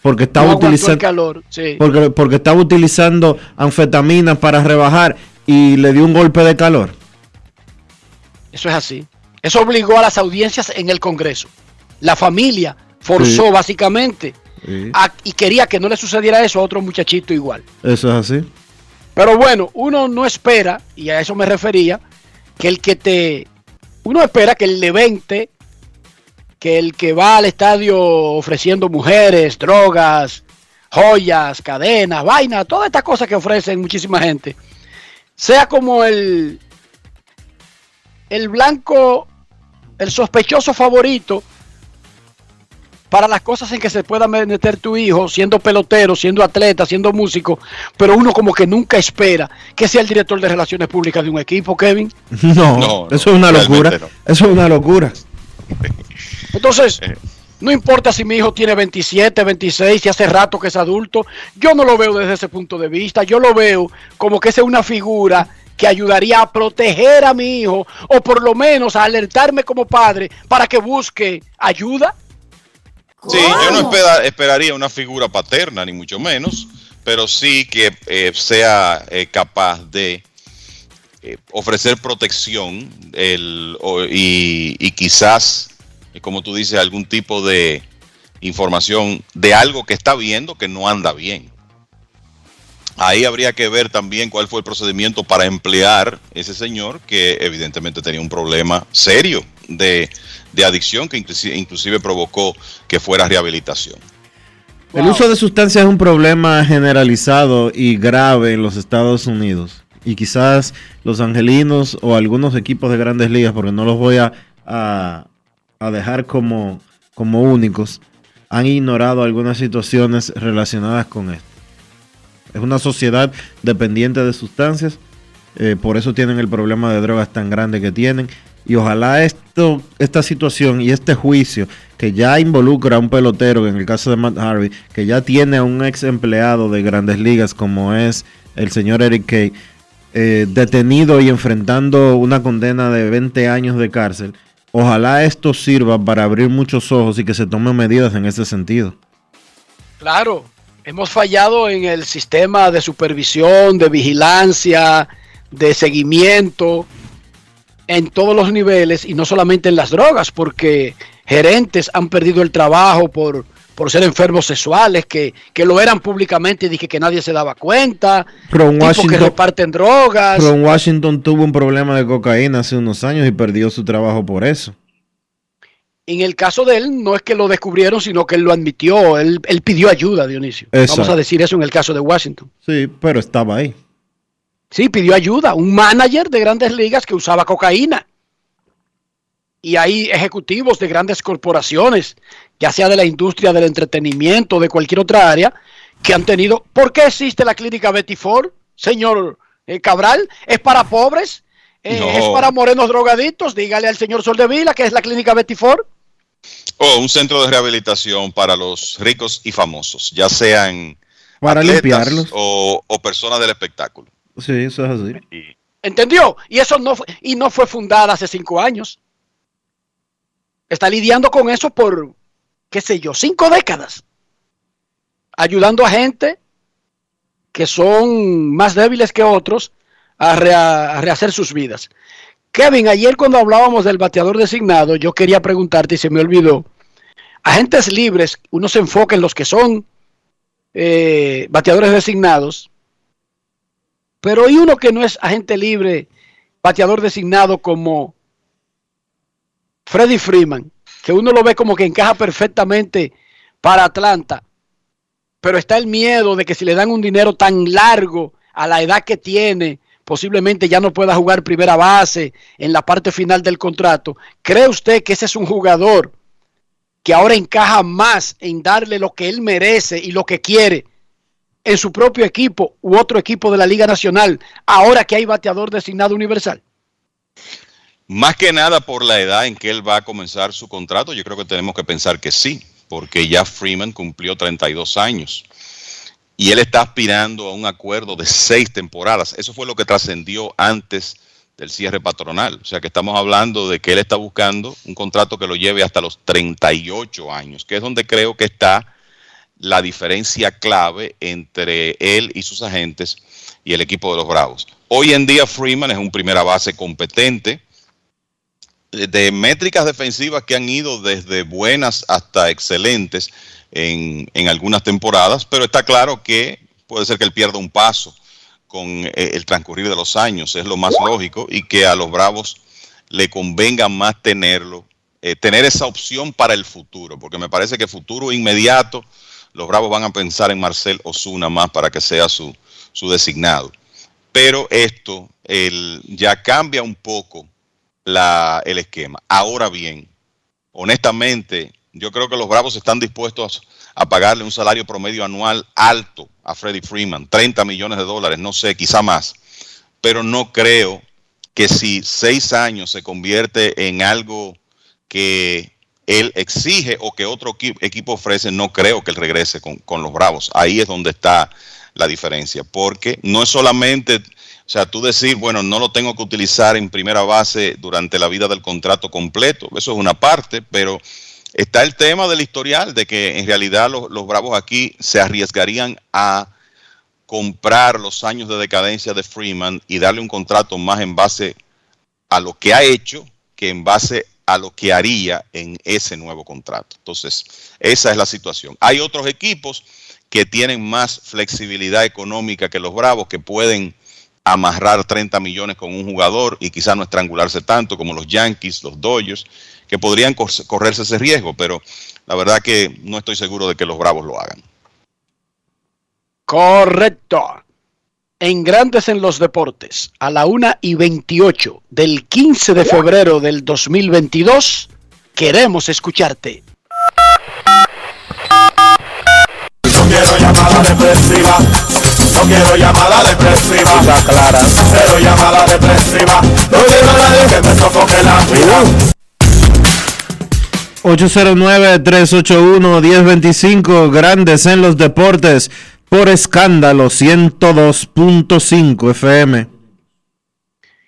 Porque estaba no utilizando calor. Sí. porque, porque estaba utilizando anfetaminas para rebajar y le dio un golpe de calor. Eso es así. Eso obligó a las audiencias en el Congreso. La familia forzó Sí. básicamente a- y quería que no le sucediera eso a otro muchachito igual. Eso es así. Pero bueno, uno no espera, y a eso me refería, que el que te... Uno espera que el levante, que el que va al estadio ofreciendo mujeres, drogas, joyas, cadenas, vainas, todas estas cosas que ofrecen muchísima gente, sea como el, el blanco, el sospechoso favorito para las cosas en que se pueda meter tu hijo, siendo pelotero, siendo atleta, siendo músico, pero uno como que nunca espera que sea el director de relaciones públicas de un equipo, Kevin. No, No, eso es una locura. no. Eso es una locura. Entonces, no importa si mi hijo tiene 27, 26, y hace rato que es adulto, yo no lo veo desde ese punto de vista, yo lo veo como que es una figura que ayudaría a proteger a mi hijo o por lo menos a alertarme como padre para que busque ayuda. Sí, yo no espera- esperaría una figura paterna, ni mucho menos, pero sí que eh, sea eh, capaz de eh, ofrecer protección el- o- y, y quizás, eh, como tú dices, algún tipo de información de algo que está viendo que no anda bien. Ahí habría que ver también cuál fue el procedimiento para emplear ese señor que evidentemente tenía un problema serio de, de adicción que inclusive, inclusive provocó que fuera rehabilitación. El uso de sustancias es un problema generalizado y grave en los Estados Unidos. Y quizás los angelinos o algunos equipos de grandes ligas, porque no los voy a, a- dejar como, como únicos, han ignorado algunas situaciones relacionadas con esto. Es una sociedad dependiente de sustancias, eh, por eso tienen el problema de drogas tan grande que tienen. Y ojalá esto, esta situación y este juicio que ya involucra a un pelotero, en el caso de Matt Harvey, que ya tiene a un ex empleado de grandes ligas como es el señor Eric Kay, eh, detenido y enfrentando una condena de 20 años de cárcel, ojalá esto sirva para abrir muchos ojos y que se tomen medidas en ese sentido. Claro, hemos fallado en el sistema de supervisión, de vigilancia, de seguimiento en todos los niveles y no solamente en las drogas, porque gerentes han perdido el trabajo por, por ser enfermos sexuales, que, que lo eran públicamente y dije que nadie se daba cuenta, Ron tipos que Washington, reparten drogas. Ron Washington tuvo un problema de cocaína hace unos años y perdió su trabajo por eso. En el caso de él, no es que lo descubrieron, sino que él lo admitió, él, él pidió ayuda, Dionisio. Vamos a decir eso en el caso de Washington. Sí, pero estaba ahí. Sí, pidió ayuda. Un manager de grandes ligas que usaba cocaína. Y hay ejecutivos de grandes corporaciones, ya sea de la industria del entretenimiento, de cualquier otra área, que han tenido. ¿Por qué existe la clínica Betty Ford, señor eh, Cabral? ¿Es para pobres? Eh, No. ¿Es para morenos drogadictos? Dígale al señor Soldevila que es la clínica Betty Ford. O un centro de rehabilitación para los ricos y famosos, ya sean Para limpiarlos. O, o personas del espectáculo. Sí, eso es así. ¿Entendió? Y eso no fue, y no fue fundada hace cinco años. Está lidiando con eso por, qué sé yo, cinco décadas. Ayudando a gente que son más débiles que otros a, rehacer sus vidas. Kevin, ayer cuando hablábamos del bateador designado, yo quería preguntarte y se me olvidó. Agentes libres, uno se enfoca en los que son eh, bateadores designados, pero hay uno que no es agente libre, bateador designado como Freddy Freeman, que uno lo ve como que encaja perfectamente para Atlanta. pero está el miedo de que si le dan un dinero tan largo a la edad que tiene, posiblemente ya no pueda jugar primera base en la parte final del contrato. ¿Cree usted que ese es un jugador que ahora encaja más en darle lo que él merece y lo que quiere en su propio equipo u otro equipo de la Liga Nacional, ahora que hay bateador designado universal? Más que nada por la edad en que él va a comenzar su contrato, yo creo que tenemos que pensar que sí, porque ya Freeman cumplió 32 años y él está aspirando a un acuerdo de seis temporadas. Eso fue lo que trascendió antes del cierre patronal. O sea que estamos hablando de que él está buscando un contrato que lo lleve hasta los 38 años, que es donde creo que está la diferencia clave entre él y sus agentes y el equipo de los Bravos. Hoy en día Freeman es un primera base competente, de métricas defensivas que han ido desde buenas hasta excelentes en, en, algunas temporadas, pero está claro que puede ser que él pierda un paso con eh, el transcurrir de los años, es lo más lógico, y que a los Bravos le convenga más tenerlo, eh, tener esa opción para el futuro, porque me parece que futuro inmediato, los Bravos van a pensar en Marcel Osuna más para que sea su, su designado. Pero esto el, ya cambia un poco la, el esquema. Ahora bien, honestamente, yo creo que los Bravos están dispuestos a pagarle un salario promedio anual alto a Freddie Freeman, 30 millones de dólares, no sé, quizá más, pero no creo que si seis años se convierte en algo que él exige o que otro equipo ofrece, no creo que él regrese con, con los Bravos. Ahí es donde está la diferencia, porque no es solamente, o sea, tú decir, bueno, no lo tengo que utilizar en primera base durante la vida del contrato completo, eso es una parte, pero está el tema del historial, de que en realidad los, los Bravos aquí se arriesgarían a comprar los años de decadencia de Freeman y darle un contrato más en base a lo que ha hecho que en base a lo que haría en ese nuevo contrato. Entonces, esa es la situación. Hay otros equipos que tienen más flexibilidad económica que los Bravos, que pueden amarrar 30 millones con un jugador y quizás no estrangularse tanto como los Yankees, los Dodgers, que podrían correrse ese riesgo, pero la verdad que no estoy seguro de que los Bravos lo hagan. Correcto. En Grandes en los Deportes, a la 1 y 28 del 15 de febrero del 2022, queremos escucharte. No quiero llamada depresiva. No quiero llamada depresiva. clara. Cero llamada depresiva. No quiero nadie que me sofoque la vida. 809-381-1025, Grandes en los Deportes, por escándalo 102.5 FM.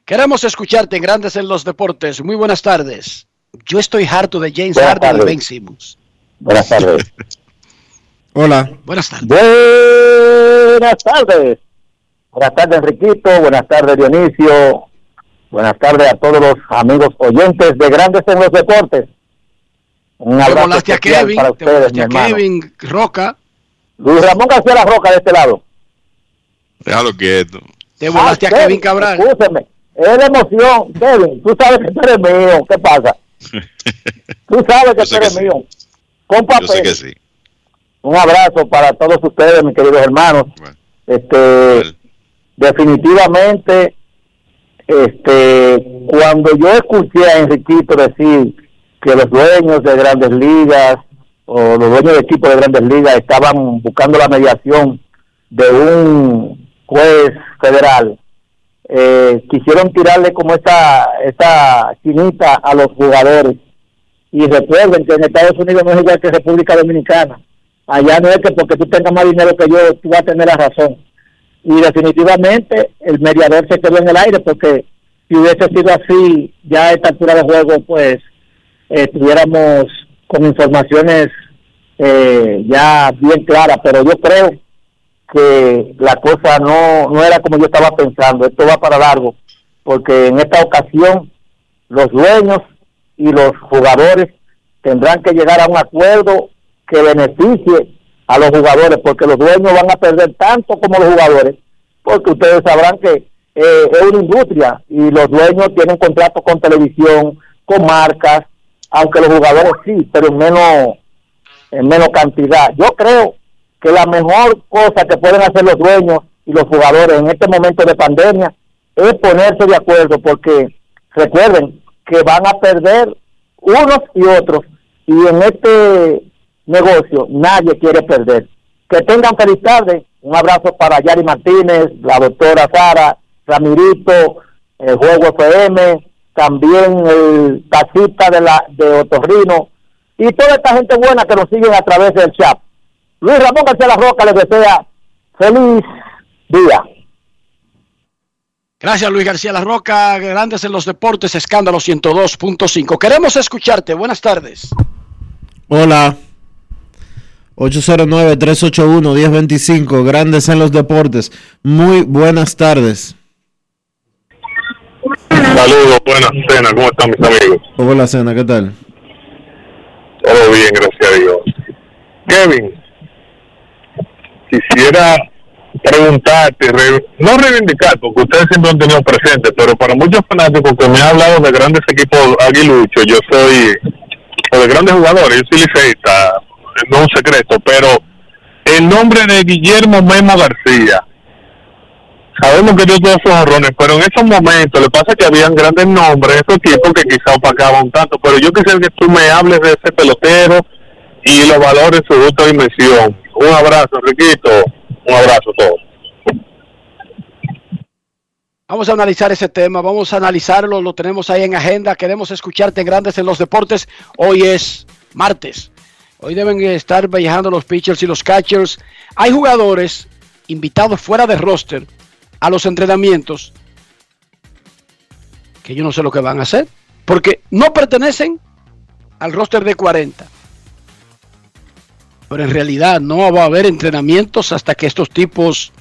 Queremos escucharte en Grandes en los Deportes. Muy buenas tardes. Yo estoy harto de James Buenas Harden y. Ben Simmons. Buenas tardes. Hola. Buenas tardes. Buenas tardes. Buenas tardes, Enriquito. Buenas tardes, Dionisio. Buenas tardes a todos los amigos oyentes de Grandes en los Deportes. Un Te abrazo volaste a Kevin, para te ustedes, mi a hermano. Kevin Roca, Luis Ramón García La Roca de este lado. Déjalo quieto. te volaste a Ah, Kevin Cabral. Escúcheme. Es la emoción, Kevin. Tú sabes que tú eres mío. ¿Qué pasa? Tú sabes que tú sé que eres sí. mío. Con Yo sé papel. que sí. Un abrazo para todos ustedes, mis queridos hermanos. Este, definitivamente, este, cuando yo escuché a Enriquito decir que los dueños de grandes ligas o los dueños de equipos de grandes ligas estaban buscando la mediación de un juez federal, eh, quisieron tirarle como esta, esta chinita a los jugadores. Y recuerden que en Estados Unidos no es igual que República Dominicana. Allá no es que porque tú tengas más dinero que yo, tú vas a tener la razón. Y definitivamente el mediador se quedó en el aire porque si hubiese sido así, ya a esta altura de juego, pues estuviéramos con informaciones eh, ya bien claras. Pero yo creo que la cosa no, no era como yo estaba pensando. Esto va para largo porque en esta ocasión los dueños y los jugadores tendrán que llegar a un acuerdo que beneficie a los jugadores, porque los dueños van a perder tanto como los jugadores, porque ustedes sabrán que eh, es una industria y los dueños tienen contratos con televisión, con marcas, aunque los jugadores sí, pero en menos, en menos cantidad. Yo creo que la mejor cosa que pueden hacer los dueños y los jugadores en este momento de pandemia es ponerse de acuerdo porque recuerden que van a perder unos y otros y en este negocio nadie quiere perder. Que tengan feliz tarde. Un abrazo para Yari Martínez, la doctora Sara, Ramirito, el Juego FM, también el taxista de la de Otorrino y toda esta gente buena que nos siguen a través del chat. Luis Ramón García La Roca les desea feliz día. Gracias Luis García La Roca, grandes en los deportes, escándalo 102.5. Queremos escucharte, buenas tardes. Hola. 809-381-1025, grandes en los deportes. Muy buenas tardes. Saludos, buenas cenas, ¿cómo están mis amigos? Hola, Cena, ¿qué tal? Todo bien, gracias a Dios. Kevin, quisiera preguntarte, re- no reivindicar, porque ustedes siempre han tenido presente, pero para muchos fanáticos que me han hablado de grandes equipos aguiluchos, yo soy, o de grandes jugadores, yo soy liceísta, no un secreto, pero el nombre de Guillermo Memo García, sabemos que dio todos esos errores, pero en esos momentos le pasa que habían grandes nombres, esos equipos que quizá opacaban tanto, pero yo quisiera que tú me hables de ese pelotero y lo valores en su justa dimensión. Un abrazo, Enriquito, un abrazo a todos. Vamos a analizar ese tema, vamos a analizarlo, lo tenemos ahí en agenda, queremos escucharte en Grandes en los Deportes. Hoy es martes, hoy deben estar viajando los pitchers y los catchers. Hay jugadores invitados fuera de roster a los entrenamientos que yo no sé lo que van a hacer, porque no pertenecen al roster de 40. Pero en realidad no va a haber entrenamientos hasta que estos tipos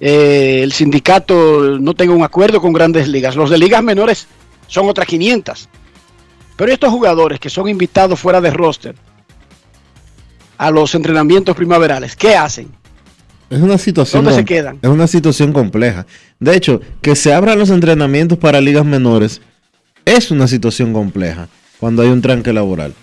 eh, el sindicato no tenga un acuerdo con grandes ligas. Los de ligas menores son otras 500. Pero estos jugadores que son invitados fuera de roster a los entrenamientos primaverales, ¿qué hacen? Es una situación. ¿Dónde se quedan? Es una situación compleja. De hecho, que se abran los entrenamientos para ligas menores es una situación compleja cuando hay un tranque laboral.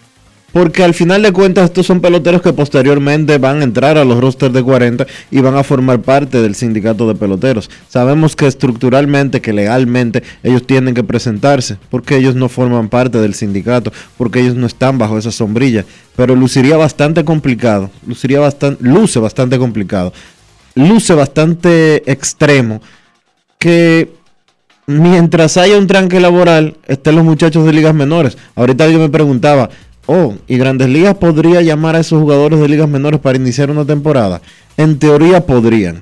Porque al final de cuentas estos son peloteros que posteriormente van a entrar a los rosters de 40 y van a formar parte del sindicato de peloteros. Sabemos que estructuralmente, que legalmente ellos tienen que presentarse porque ellos no forman parte del sindicato, porque ellos no están bajo esa sombrilla. Pero luciría bastante complicado, luciría bastante, luce bastante complicado, luce bastante extremo que mientras haya un tranque laboral, estén los muchachos de ligas menores. Ahorita yo me preguntaba, oh, ¿y Grandes Ligas podría llamar a esos jugadores de ligas menores para iniciar una temporada? En teoría podrían.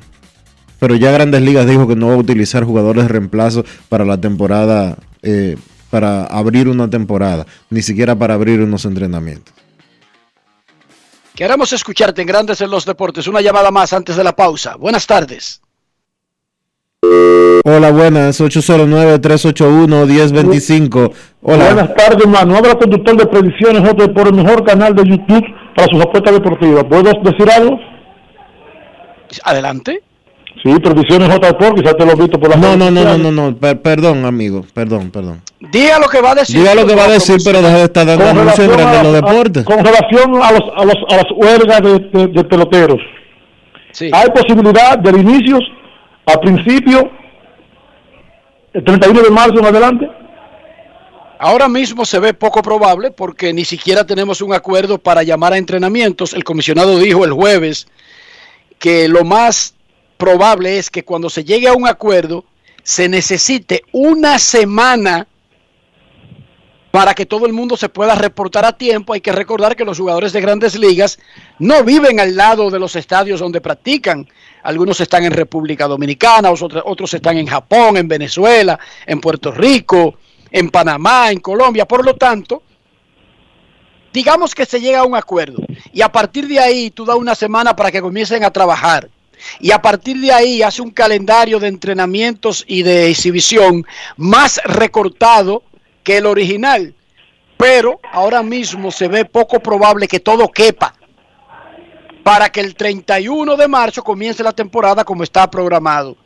Pero ya Grandes Ligas dijo que no va a utilizar jugadores de reemplazo para la temporada, eh, para abrir una temporada, ni siquiera para abrir unos entrenamientos. Queremos escucharte en Grandes en los Deportes. Una llamada más antes de la pausa. Buenas tardes. Hola, buenas, 809-381-1025. Hola. Buenas tardes, hermano. Habla conductor de predicciones J por el mejor canal de YouTube para sus apuestas deportivas. ¿Puedes decir algo? Adelante. Sí, predicciones J Sport, quizás te lo he visto por las No, no, no, no, no, no, per- perdón, amigo, perdón, perdón. Diga lo que va a decir. Diga lo que va a decir, pero deje de estar dando anuncios en relación, Grandes a, los a- deportes. con relación a, los, a, los, a las huelgas de, de- de peloteros, hay posibilidad del inicio a principio, el 31 de marzo en adelante. Ahora mismo se ve poco probable porque ni siquiera tenemos un acuerdo para llamar a entrenamientos. El comisionado dijo el jueves que lo más probable es que cuando se llegue a un acuerdo se necesite una semana para que todo el mundo se pueda reportar a tiempo. Hay que recordar que los jugadores de grandes ligas no viven al lado de los estadios donde practican. Algunos están en República Dominicana, otros, están en Japón, en Venezuela, en Puerto Rico, en Panamá, en Colombia. Por lo tanto, digamos que se llega a un acuerdo y a partir de ahí tú das una semana para que comiencen a trabajar. Y a partir de ahí hace un calendario de entrenamientos y de exhibición más recortado que el original. Pero ahora mismo se ve poco probable que todo quepa para que el 31 de marzo comience la temporada como está programado.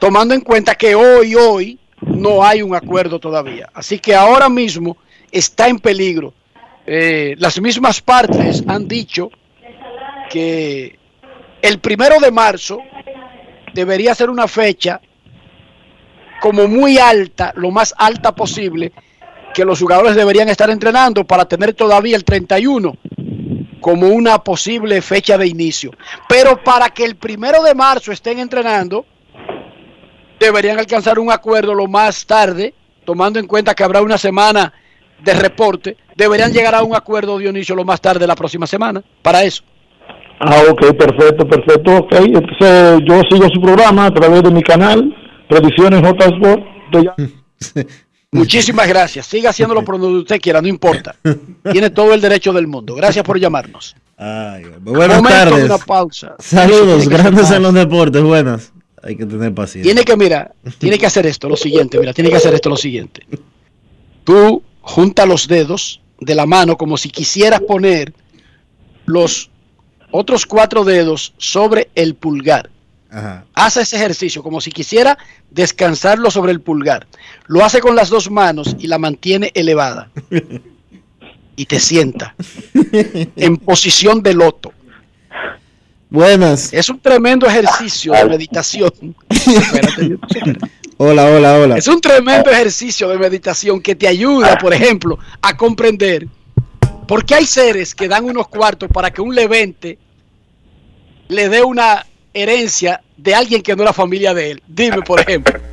Tomando en cuenta que hoy, hoy, no hay un acuerdo todavía. Así que ahora mismo está en peligro. Eh, las mismas partes han dicho que el primero de marzo debería ser una fecha como muy alta, lo más alta posible, que los jugadores deberían estar entrenando para tener todavía el 31 como una posible fecha de inicio. Pero para que el primero de marzo estén entrenando, deberían alcanzar un acuerdo lo más tarde, tomando en cuenta que habrá una semana de reporte, deberían llegar a un acuerdo, Dionisio, lo más tarde la próxima semana, para eso. Ah, ok, perfecto, perfecto, ok. Entonces yo sigo su programa a través de mi canal, Predicciones J Sport. Muchísimas gracias. Siga haciéndolo por donde usted quiera, no importa. Tiene todo el derecho del mundo. Gracias por llamarnos. Ay, buenas Momento de tardes. una pausa. Saludos, grandes en los deportes. Buenas. Hay que tener paciencia. Tiene que, mira, tiene que hacer esto, lo siguiente, mira, tiene que hacer esto, lo siguiente. Tú junta los dedos de la mano como si quisieras poner los otros cuatro dedos sobre el pulgar. Ajá. Hace ese ejercicio como si quisiera descansarlo sobre el pulgar. Lo hace con las dos manos y la mantiene elevada. Y te sienta en posición de loto. Buenas. Es un tremendo ejercicio de meditación. Hola, hola, hola. Es un tremendo ejercicio de meditación que te ayuda, por ejemplo, a comprender por qué hay seres que dan unos cuartos para que un levente le dé una herencia de alguien que no era familia de él. Dime, por ejemplo.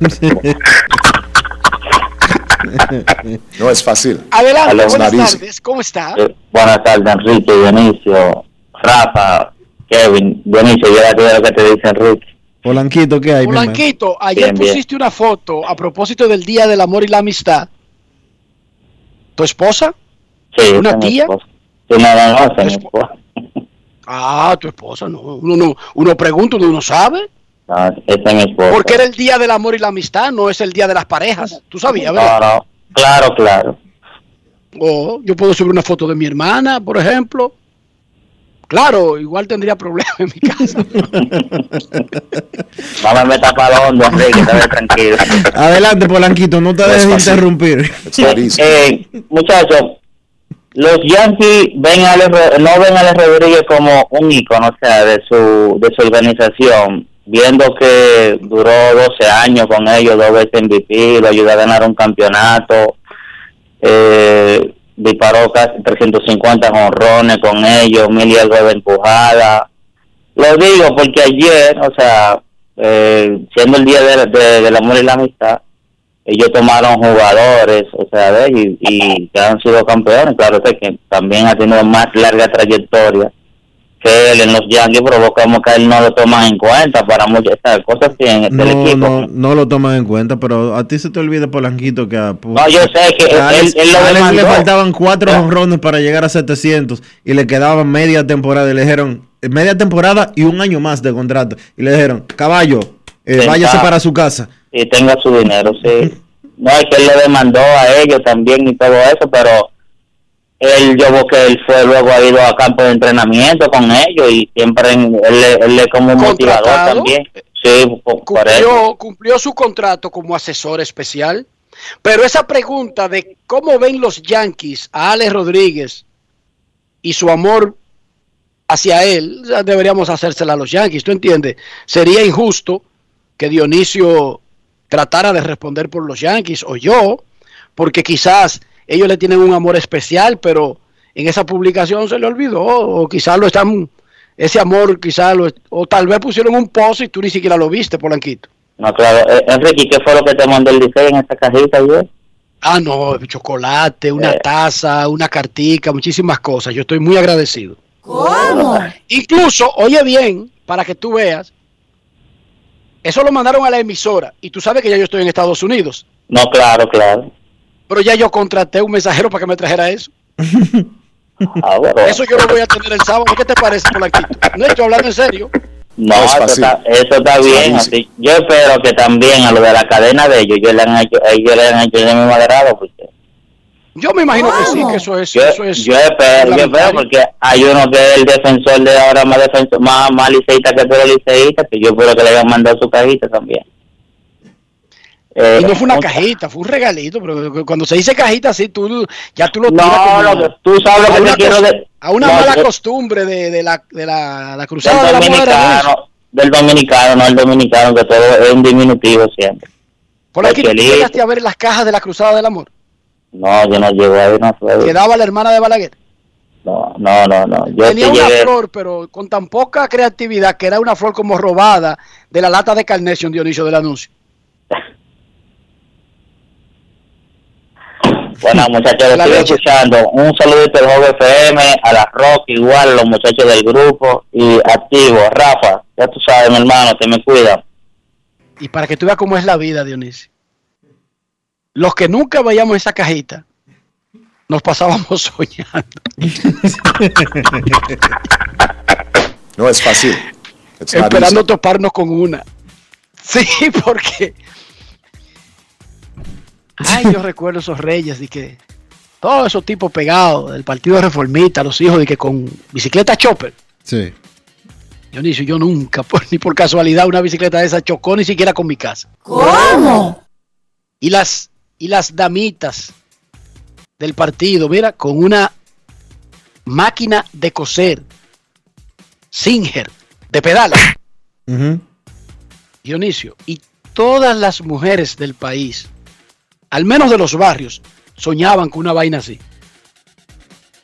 No es fácil. Adelante, buenas narices. tardes, ¿cómo está? Eh, buenas tardes, Enrique, Dionisio, Rafa, Kevin, Dionisio, yo ya lo que te dice Enrique. Polanquito, ¿qué hay? Blanquito, ayer Bien, bien. pusiste una foto a propósito del Día del Amor y la Amistad. ¿Tu esposa? Sí, ¿Una tía? esposa. Sí, no, no, no, esposa. Ah, tu esposa, no. Uno, no, uno pregunta, uno no sabe. No, esa es mi esposa. Porque era el Día del Amor y la Amistad, no es el Día de las Parejas. ¿Tú sabías, verdad? No, no, claro, claro. O yo puedo subir una foto de mi hermana, por ejemplo. Claro, igual tendría problemas en mi casa. No me metas para hondo, Enrique, estate tranquilo. Adelante, Polanquito, no te dejes interrumpir. Eh, muchachos, los Yankees ven a Alex Ro- no ven a Alex Rodríguez como un ícono, o sea, de su, de su organización, viendo que duró 12 años con ellos, dos veces MVP, lo ayudó a ganar un campeonato, eh, disparó casi 350 jonrones con ellos, mil y algo de empujada. Lo digo porque ayer, o sea, eh, siendo el día de- de- del amor y la amistad, ellos tomaron jugadores, o sea, ¿ves? y, y que han sido campeones, claro sé que también ha tenido más larga trayectoria que él en los Yankees, provocamos que él no lo toman en cuenta para muchas cosas así en el No, equipo. no, no lo toman en cuenta, pero a ti se te olvida, Polanquito, que a, No, yo sé que a él- Alex, él lo a le faltaban cuatro honrones para llegar a 700 y le quedaba media temporada y le dijeron, eh, media temporada y un año más de contrato. Y le dijeron, caballo, eh, váyase para su casa. Y tenga su dinero, sí. No, es que él le demandó a ellos también y todo eso, pero él, yo veo que él fue, luego ha ido a campo de entrenamiento con ellos y siempre en- él, le- él es como un motivador también. Sí, por, por eso. cumplió, cumplió su contrato como asesor especial. Pero esa pregunta de cómo ven los Yankees a Alex Rodríguez y su amor hacia él, deberíamos hacérsela a los Yankees, ¿tú entiendes? Sería injusto que Dionisio tratara de responder por los Yankees o yo, porque quizás ellos le tienen un amor especial, pero en esa publicación se le olvidó, o quizás lo están, ese amor quizás lo, o tal vez pusieron un post y tú ni siquiera lo viste, Polanquito. No, claro. Eh, Enrique, ¿qué fue lo que te mandó el diseño en esa cajita ayer? Ah, no, chocolate, una Eh. taza, una cartica, muchísimas cosas. Yo estoy muy agradecido. Incluso, oye bien, para que tú veas, eso lo mandaron a la emisora y tú sabes que ya yo estoy en Estados Unidos, No, claro, claro. pero ya yo contraté un mensajero para que me trajera eso. Ah, bueno. Eso yo lo voy a tener el sábado. ¿Qué te parece, Polanquito? No estoy hablando en serio. No, No es eso, está, eso está Es bien. Así. Yo espero que también a lo de la cadena de ellos, ellos le han hecho, ellos le han hecho de mismo agrado. Porque Yo me imagino que sí, que eso es. yo, eso es yo espero, yo espero porque hay uno que es el defensor de ahora más defensor, más, más liceísta que todos los liceístas, que yo espero que le hayan mandado su cajita también. Eh, Y no fue una un- cajita, fue un regalito, pero cuando se dice cajita, sí, tú ya tú lo tiras No, como- lo que, tú sabes lo que te quiero cosa- de- a una No, mala yo- costumbre de, de la, de la, la Del cruzada de la mujer. dominicano, del dominicano, no el dominicano, que todo es un diminutivo siempre. Por aquí tú llegaste a ver las cajas de la cruzada del amor. No, yo no llego ahí, no sé. Quedaba la hermana de Balaguer. No, no, no, no. Yo Tenía una llegué. flor, pero con tan poca creatividad que era una flor como robada de la lata de Carnation Dionisio del anuncio. Bueno, muchachos, estoy leche. escuchando. Un saludito al Joven FM, a la Rock, igual, los muchachos del grupo. Y activo, Rafa, ya tú sabes, mi hermano, te me cuida. Y para que tú veas cómo es la vida, Dionisio. Los que nunca veíamos esa cajita, nos pasábamos soñando. No es fácil. It's esperando toparnos con una. Sí, porque. Ay, yo recuerdo esos reyes de que todos esos tipos pegados del Partido Reformista, los hijos de que con bicicleta chopper. Sí. Dionisio, yo nunca, por- ni por casualidad, una bicicleta de esa chocó ni siquiera con mi casa. ¿Cómo? Y las, y las damitas del partido, mira, con una máquina de coser, Singer, de pedales. Dionisio, y todas las mujeres del país, al menos de los barrios, soñaban con una vaina así.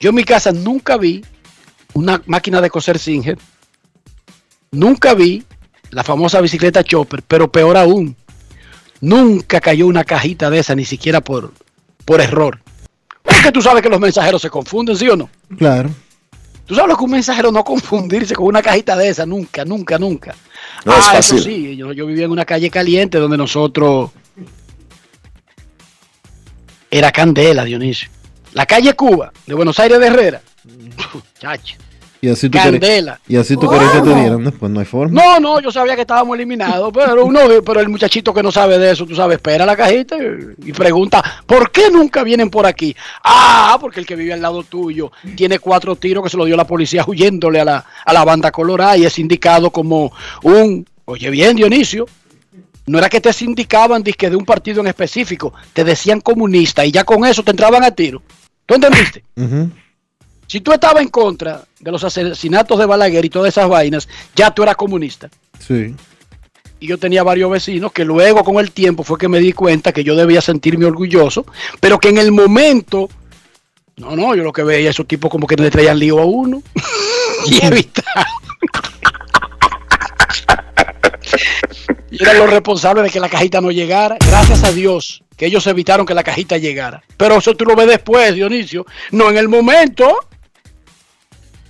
Yo en mi casa nunca vi una máquina de coser Singer, nunca vi la famosa bicicleta Chopper, pero peor aún, nunca cayó una cajita de esa, ni siquiera por, por error. Porque tú sabes que los mensajeros se confunden, ¿sí o no? Claro. Tú sabes lo que un mensajero no confundirse con una cajita de esa, nunca, nunca, nunca. No es ah, eso fácil. sí, yo, yo vivía en una calle caliente donde nosotros era Candela, Dionisio. La calle Cuba, de Buenos Aires de Herrera. Chacho. Y así tú querías, Candela. y así tú querías que te dieran, ¿no? pues no hay forma. No, no, yo sabía que estábamos eliminados, pero uno, pero el muchachito que no sabe de eso, tú sabes, espera la cajita y, pregunta, ¿por qué nunca vienen por aquí? Ah, porque el que vive al lado tuyo tiene cuatro tiros que se lo dio la policía huyéndole a la, a la banda colorada y es indicado como un, oye bien, Dionisio, no era que te sindicaban disque de un partido en específico, te decían comunista y ya con eso te entraban a tiro. ¿Tú entendiste? Ujú. Si tú estabas en contra de los asesinatos de Balaguer y todas esas vainas, ya tú eras comunista. Sí. Y yo tenía varios vecinos que luego con el tiempo fue que me di cuenta que yo debía sentirme orgulloso, pero que en el momento, no, no, yo lo que veía esos tipos como que le traían lío a uno y evitaba. y eran los responsables de que la cajita no llegara. Gracias a Dios que ellos evitaron que la cajita llegara. Pero eso tú lo ves después, Dionisio, no en el momento.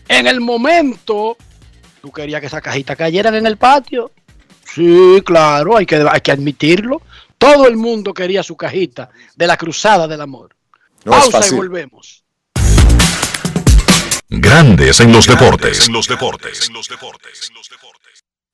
En el momento, tú querías que esa cajita cayeran en el patio. Sí, claro, hay que, hay que admitirlo. Todo el mundo quería su cajita de la cruzada del amor. No es Pausa y volvemos. Grandes en los deportes. En los deportes. En los deportes.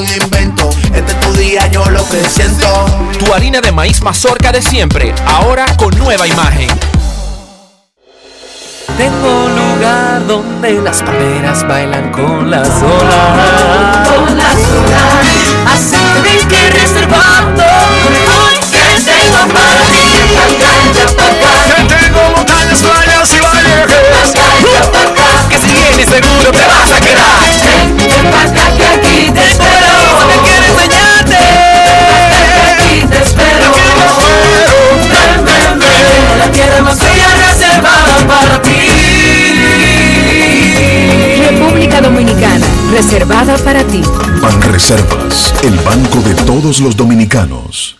algún invento. Este es tu día, yo lo que siento. Tu harina de maíz mazorca de siempre, ahora con nueva imagen. Tengo un lugar donde las palmeras bailan con las olas. Con las olas. Así tenéis que reservando. Hoy que tengo para ti. Pacaya, pacaya. Que tengo montañas, playas y valles. Pacaya. Que si vienes seguro te vas a quedar. Ven acá que aquí te espero. Que quiero enseñarte. Aquí te espero. Ven, ven, ven. La tierra más bella reservada para ti. República Dominicana, reservada para ti. Banreservas, el banco de todos los dominicanos.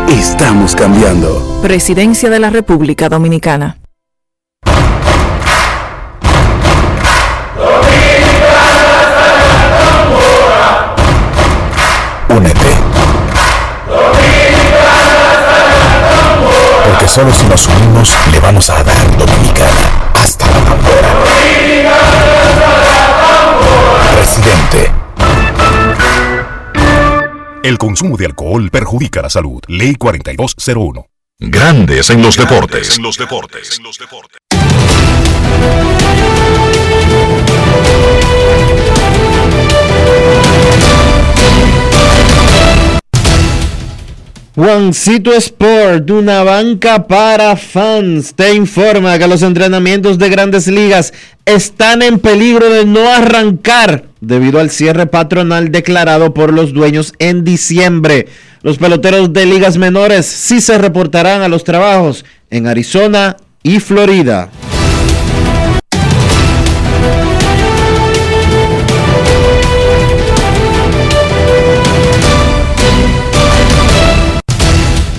Estamos cambiando. Presidencia de la República Dominicana. Únete. Porque solo si nos unimos le vamos a dar Dominicana hasta la tambora. El consumo de alcohol perjudica la salud. Ley 4201. Grandes en los deportes. En los deportes. Juancito Sport, una banca para fans, te informa que los entrenamientos de grandes ligas están en peligro de no arrancar debido al cierre patronal declarado por los dueños en diciembre. Los peloteros de ligas menores sí se reportarán a los trabajos en Arizona y Florida.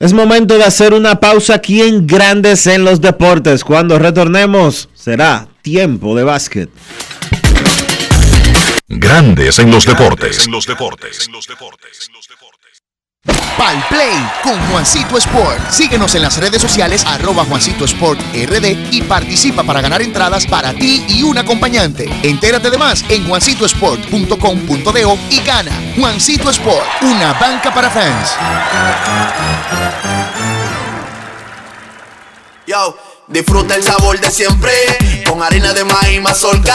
Es momento de hacer una pausa aquí en Grandes en los Deportes. Cuando retornemos, será tiempo de básquet. Grandes en los deportes. En los deportes. Pal Play con Juancito Sport. Síguenos en las redes sociales arroba Juancito Sport RD y participa para ganar entradas para ti y un acompañante. Entérate de más en juancitosport.com.de y gana. Juancito Sport, una banca para fans. Yo, disfruta el sabor de siempre con harina de maíz mazorca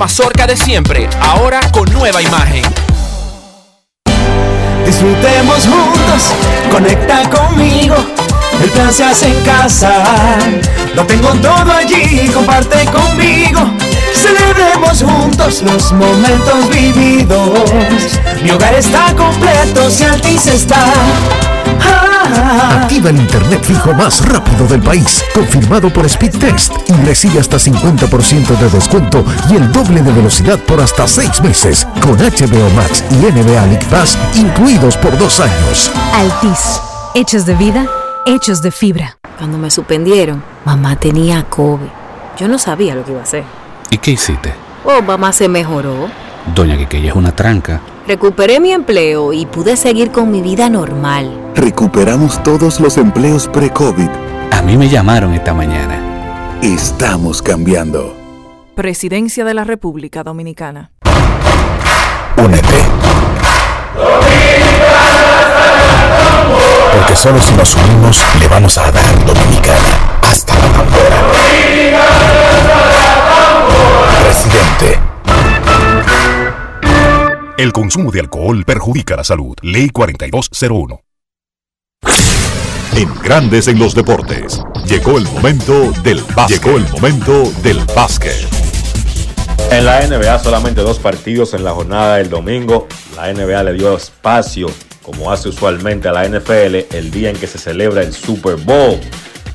mazorca de siempre, ahora con nueva imagen. Disfrutemos juntos, conecta conmigo. El plan se hace en casa. Lo tengo todo allí, comparte conmigo. Celebremos juntos los momentos vividos. Mi hogar está completo si Altis está. Ah, Activa el internet fijo más rápido del país, confirmado por Speedtest y recibe hasta 50% de descuento y el doble de velocidad por hasta 6 meses con HBO Max y NBA League Pass incluidos por dos años. Altis, hechos de vida, hechos de fibra. Cuando me suspendieron, mamá tenía COVID. Yo no sabía lo que iba a hacer. ¿Y qué hiciste? Oh, mamá se mejoró. Doña Quiqueya es una tranca. Recuperé mi empleo y pude seguir con mi vida normal. Recuperamos todos los empleos pre-COVID. A mí me llamaron esta mañana. Estamos cambiando. Presidencia de la República Dominicana. Únete. Porque solo si nos unimos le vamos a dar Dominicana hasta la tambora. Presidente. El consumo de alcohol perjudica la salud. Ley 4201. En Grandes en los Deportes. Llegó el momento del básquet. Llegó el momento del básquet. En la NBA solamente dos partidos en la jornada del domingo. La NBA le dio espacio, como hace usualmente a la NFL, el día en que se celebra el Super Bowl.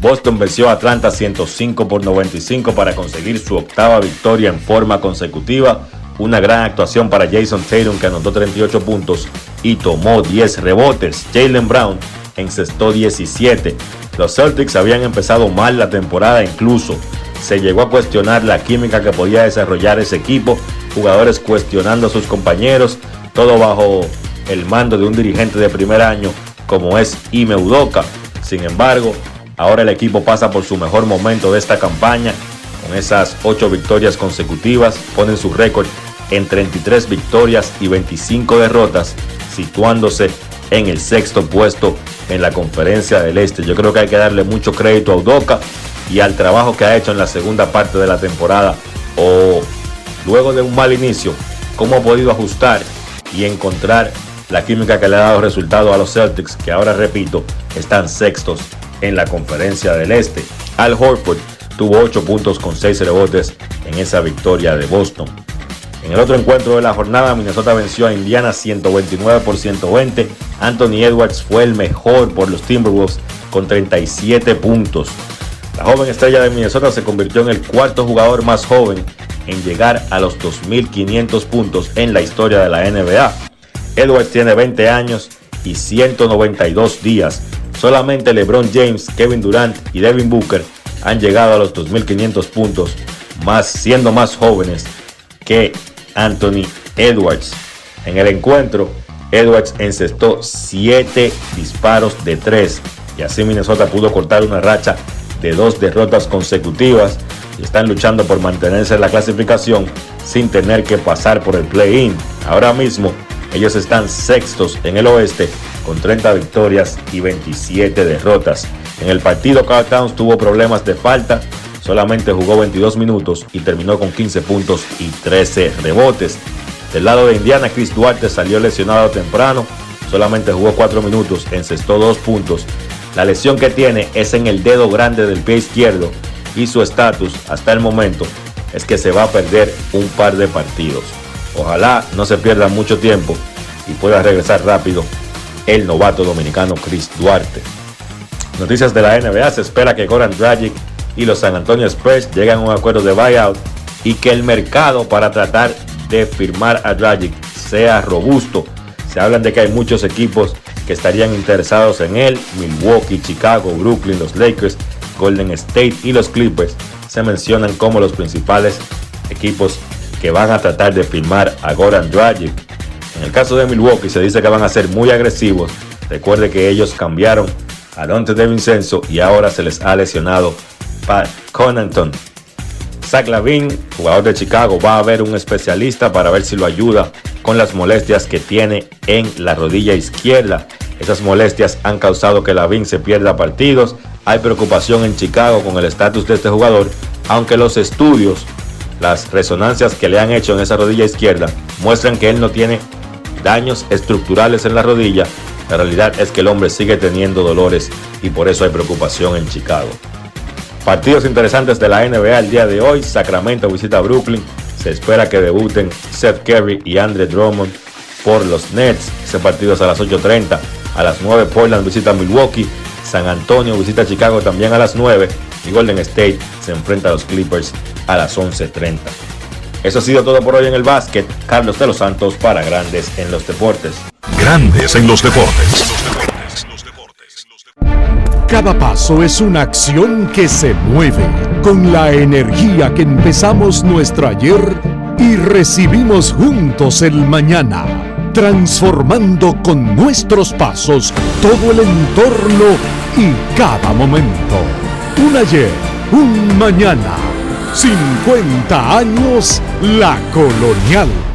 Boston venció a Atlanta 105 por 95 para conseguir su octava victoria en forma consecutiva. Una gran actuación para Jason Tatum que anotó 38 puntos y tomó 10 rebotes. Jalen Brown encestó 17. Los Celtics habían empezado mal la temporada incluso. Se llegó a cuestionar la química que podía desarrollar ese equipo, jugadores cuestionando a sus compañeros, todo bajo el mando de un dirigente de primer año como es Ime Udoka. Sin embargo, ahora el equipo pasa por su mejor momento de esta campaña. Con esas 8 victorias consecutivas, ponen su récord en 33 victorias y 25 derrotas, situándose en el sexto puesto en la conferencia del Este. Yo creo que hay que darle mucho crédito a Udoka y al trabajo que ha hecho en la segunda parte de la temporada o luego de un mal inicio, cómo ha podido ajustar y encontrar la química que le ha dado resultado a los Celtics, que ahora repito, están sextos en la conferencia del Este. Al Horford tuvo 8 puntos con 6 rebotes en esa victoria de Boston. En el otro encuentro de la jornada, Minnesota venció a Indiana 129 por 120. Anthony Edwards fue el mejor por los Timberwolves con 37 puntos. La joven estrella de Minnesota se convirtió en el cuarto jugador más joven en llegar a los 2.500 puntos en la historia de la NBA. Edwards tiene 20 años y 192 días. Solamente LeBron James, Kevin Durant y Devin Booker han llegado a los 2.500 puntos, más siendo más jóvenes que Anthony Edwards. En el encuentro, Edwards encestó 7 disparos de 3 y así Minnesota pudo cortar una racha de dos derrotas consecutivas y están luchando por mantenerse en la clasificación sin tener que pasar por el play-in. Ahora mismo ellos están sextos en el oeste con 30 victorias y 27 derrotas. En el partido Carl Towns tuvo problemas de falta, solamente jugó 22 minutos y terminó con 15 puntos y 13 rebotes. Del lado de Indiana, Chris Duarte salió lesionado temprano, solamente jugó 4 minutos, encestó 2 puntos. La lesión que tiene es en el dedo grande del pie izquierdo y su estatus hasta el momento es que se va a perder un par de partidos. Ojalá no se pierda mucho tiempo y pueda regresar rápido el novato dominicano Chris Duarte. Noticias de la NBA, se espera que Goran Dragic y los San Antonio Spurs lleguen a un acuerdo de buyout y que el mercado para tratar de firmar a Dragic sea robusto. Se hablan de que hay muchos equipos que estarían interesados en él, Milwaukee, Chicago, Brooklyn, los Lakers, Golden State y los Clippers se mencionan como los principales equipos que van a tratar de firmar a Goran Dragic. En el caso de Milwaukee se dice que van a ser muy agresivos. Recuerde que ellos cambiaron a Dante de Vincenzo y ahora se les ha lesionado Pat Connaughton. Zach Lavin, jugador de Chicago, va a ver un especialista para ver si lo ayuda con las molestias que tiene en la rodilla izquierda. Esas molestias han causado que Lavin se pierda partidos. Hay preocupación en Chicago con el estatus de este jugador, aunque los estudios, las resonancias que le han hecho en esa rodilla izquierda, muestran que él no tiene daños estructurales en la rodilla. La realidad es que el hombre sigue teniendo dolores y por eso hay preocupación en Chicago. Partidos interesantes de la NBA el día de hoy. Sacramento visita Brooklyn. Se espera que debuten Seth Curry y Andre Drummond por los Nets. Ese partido es a las 8.30. A las 9 Portland visita Milwaukee. San Antonio visita Chicago también a las 9. Y Golden State se enfrenta a los Clippers a las 11.30. Eso ha sido todo por hoy en el básquet. Carlos de los Santos para Grandes en los Deportes. Grandes en los deportes. Cada paso es una acción que se mueve con la energía que empezamos nuestro ayer y recibimos juntos el mañana, transformando con nuestros pasos todo el entorno y cada momento. Un ayer, un mañana, 50 años la colonial.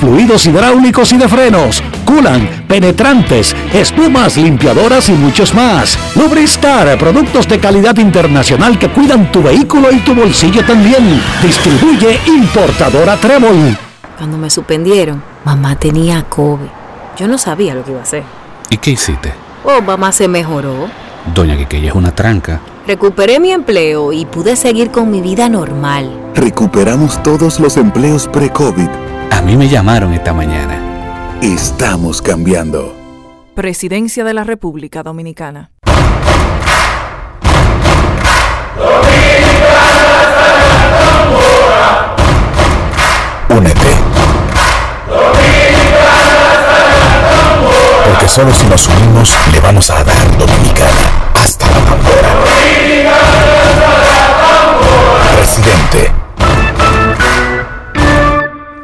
fluidos hidráulicos y de frenos, culan, penetrantes, espumas, limpiadoras y muchos más. Lubristar, productos de calidad internacional que cuidan tu vehículo y tu bolsillo también. Distribuye importadora Trébol. Cuando me suspendieron, mamá tenía COVID. Yo no sabía lo que iba a hacer. ¿Y qué hiciste? Oh, mamá se mejoró. Doña Quiqueya es una tranca. Recuperé mi empleo y pude seguir con mi vida normal. Recuperamos todos los empleos pre-COVID. A mí me llamaron esta mañana. Estamos cambiando. Presidencia de la República Dominicana. Únete. Porque solo si nos unimos le vamos a dar Dominicana hasta la bandera. Presidente.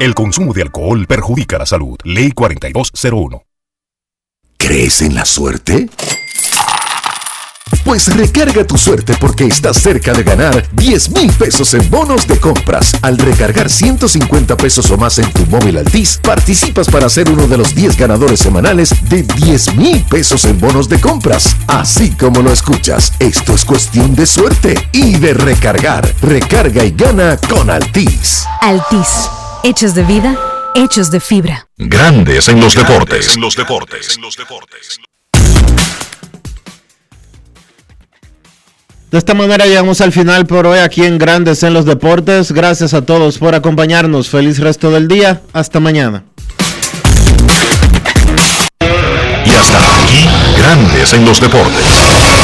El consumo de alcohol perjudica la salud. Ley 4201. ¿Crees en la suerte? Pues recarga tu suerte porque estás cerca de ganar 10 mil pesos en bonos de compras. Al recargar 150 pesos o más en tu móvil Altis, participas para ser uno de los 10 ganadores semanales de 10 mil pesos en bonos de compras. Así como lo escuchas, esto es cuestión de suerte y de recargar. Recarga y gana con Altis. Altis. Hechos de vida, hechos de fibra. Grandes en los deportes. En los deportes. En los deportes. De esta manera llegamos al final por hoy aquí en Grandes en los Deportes. Gracias a todos por acompañarnos. Feliz resto del día. Hasta mañana. Y hasta aquí, Grandes en los Deportes.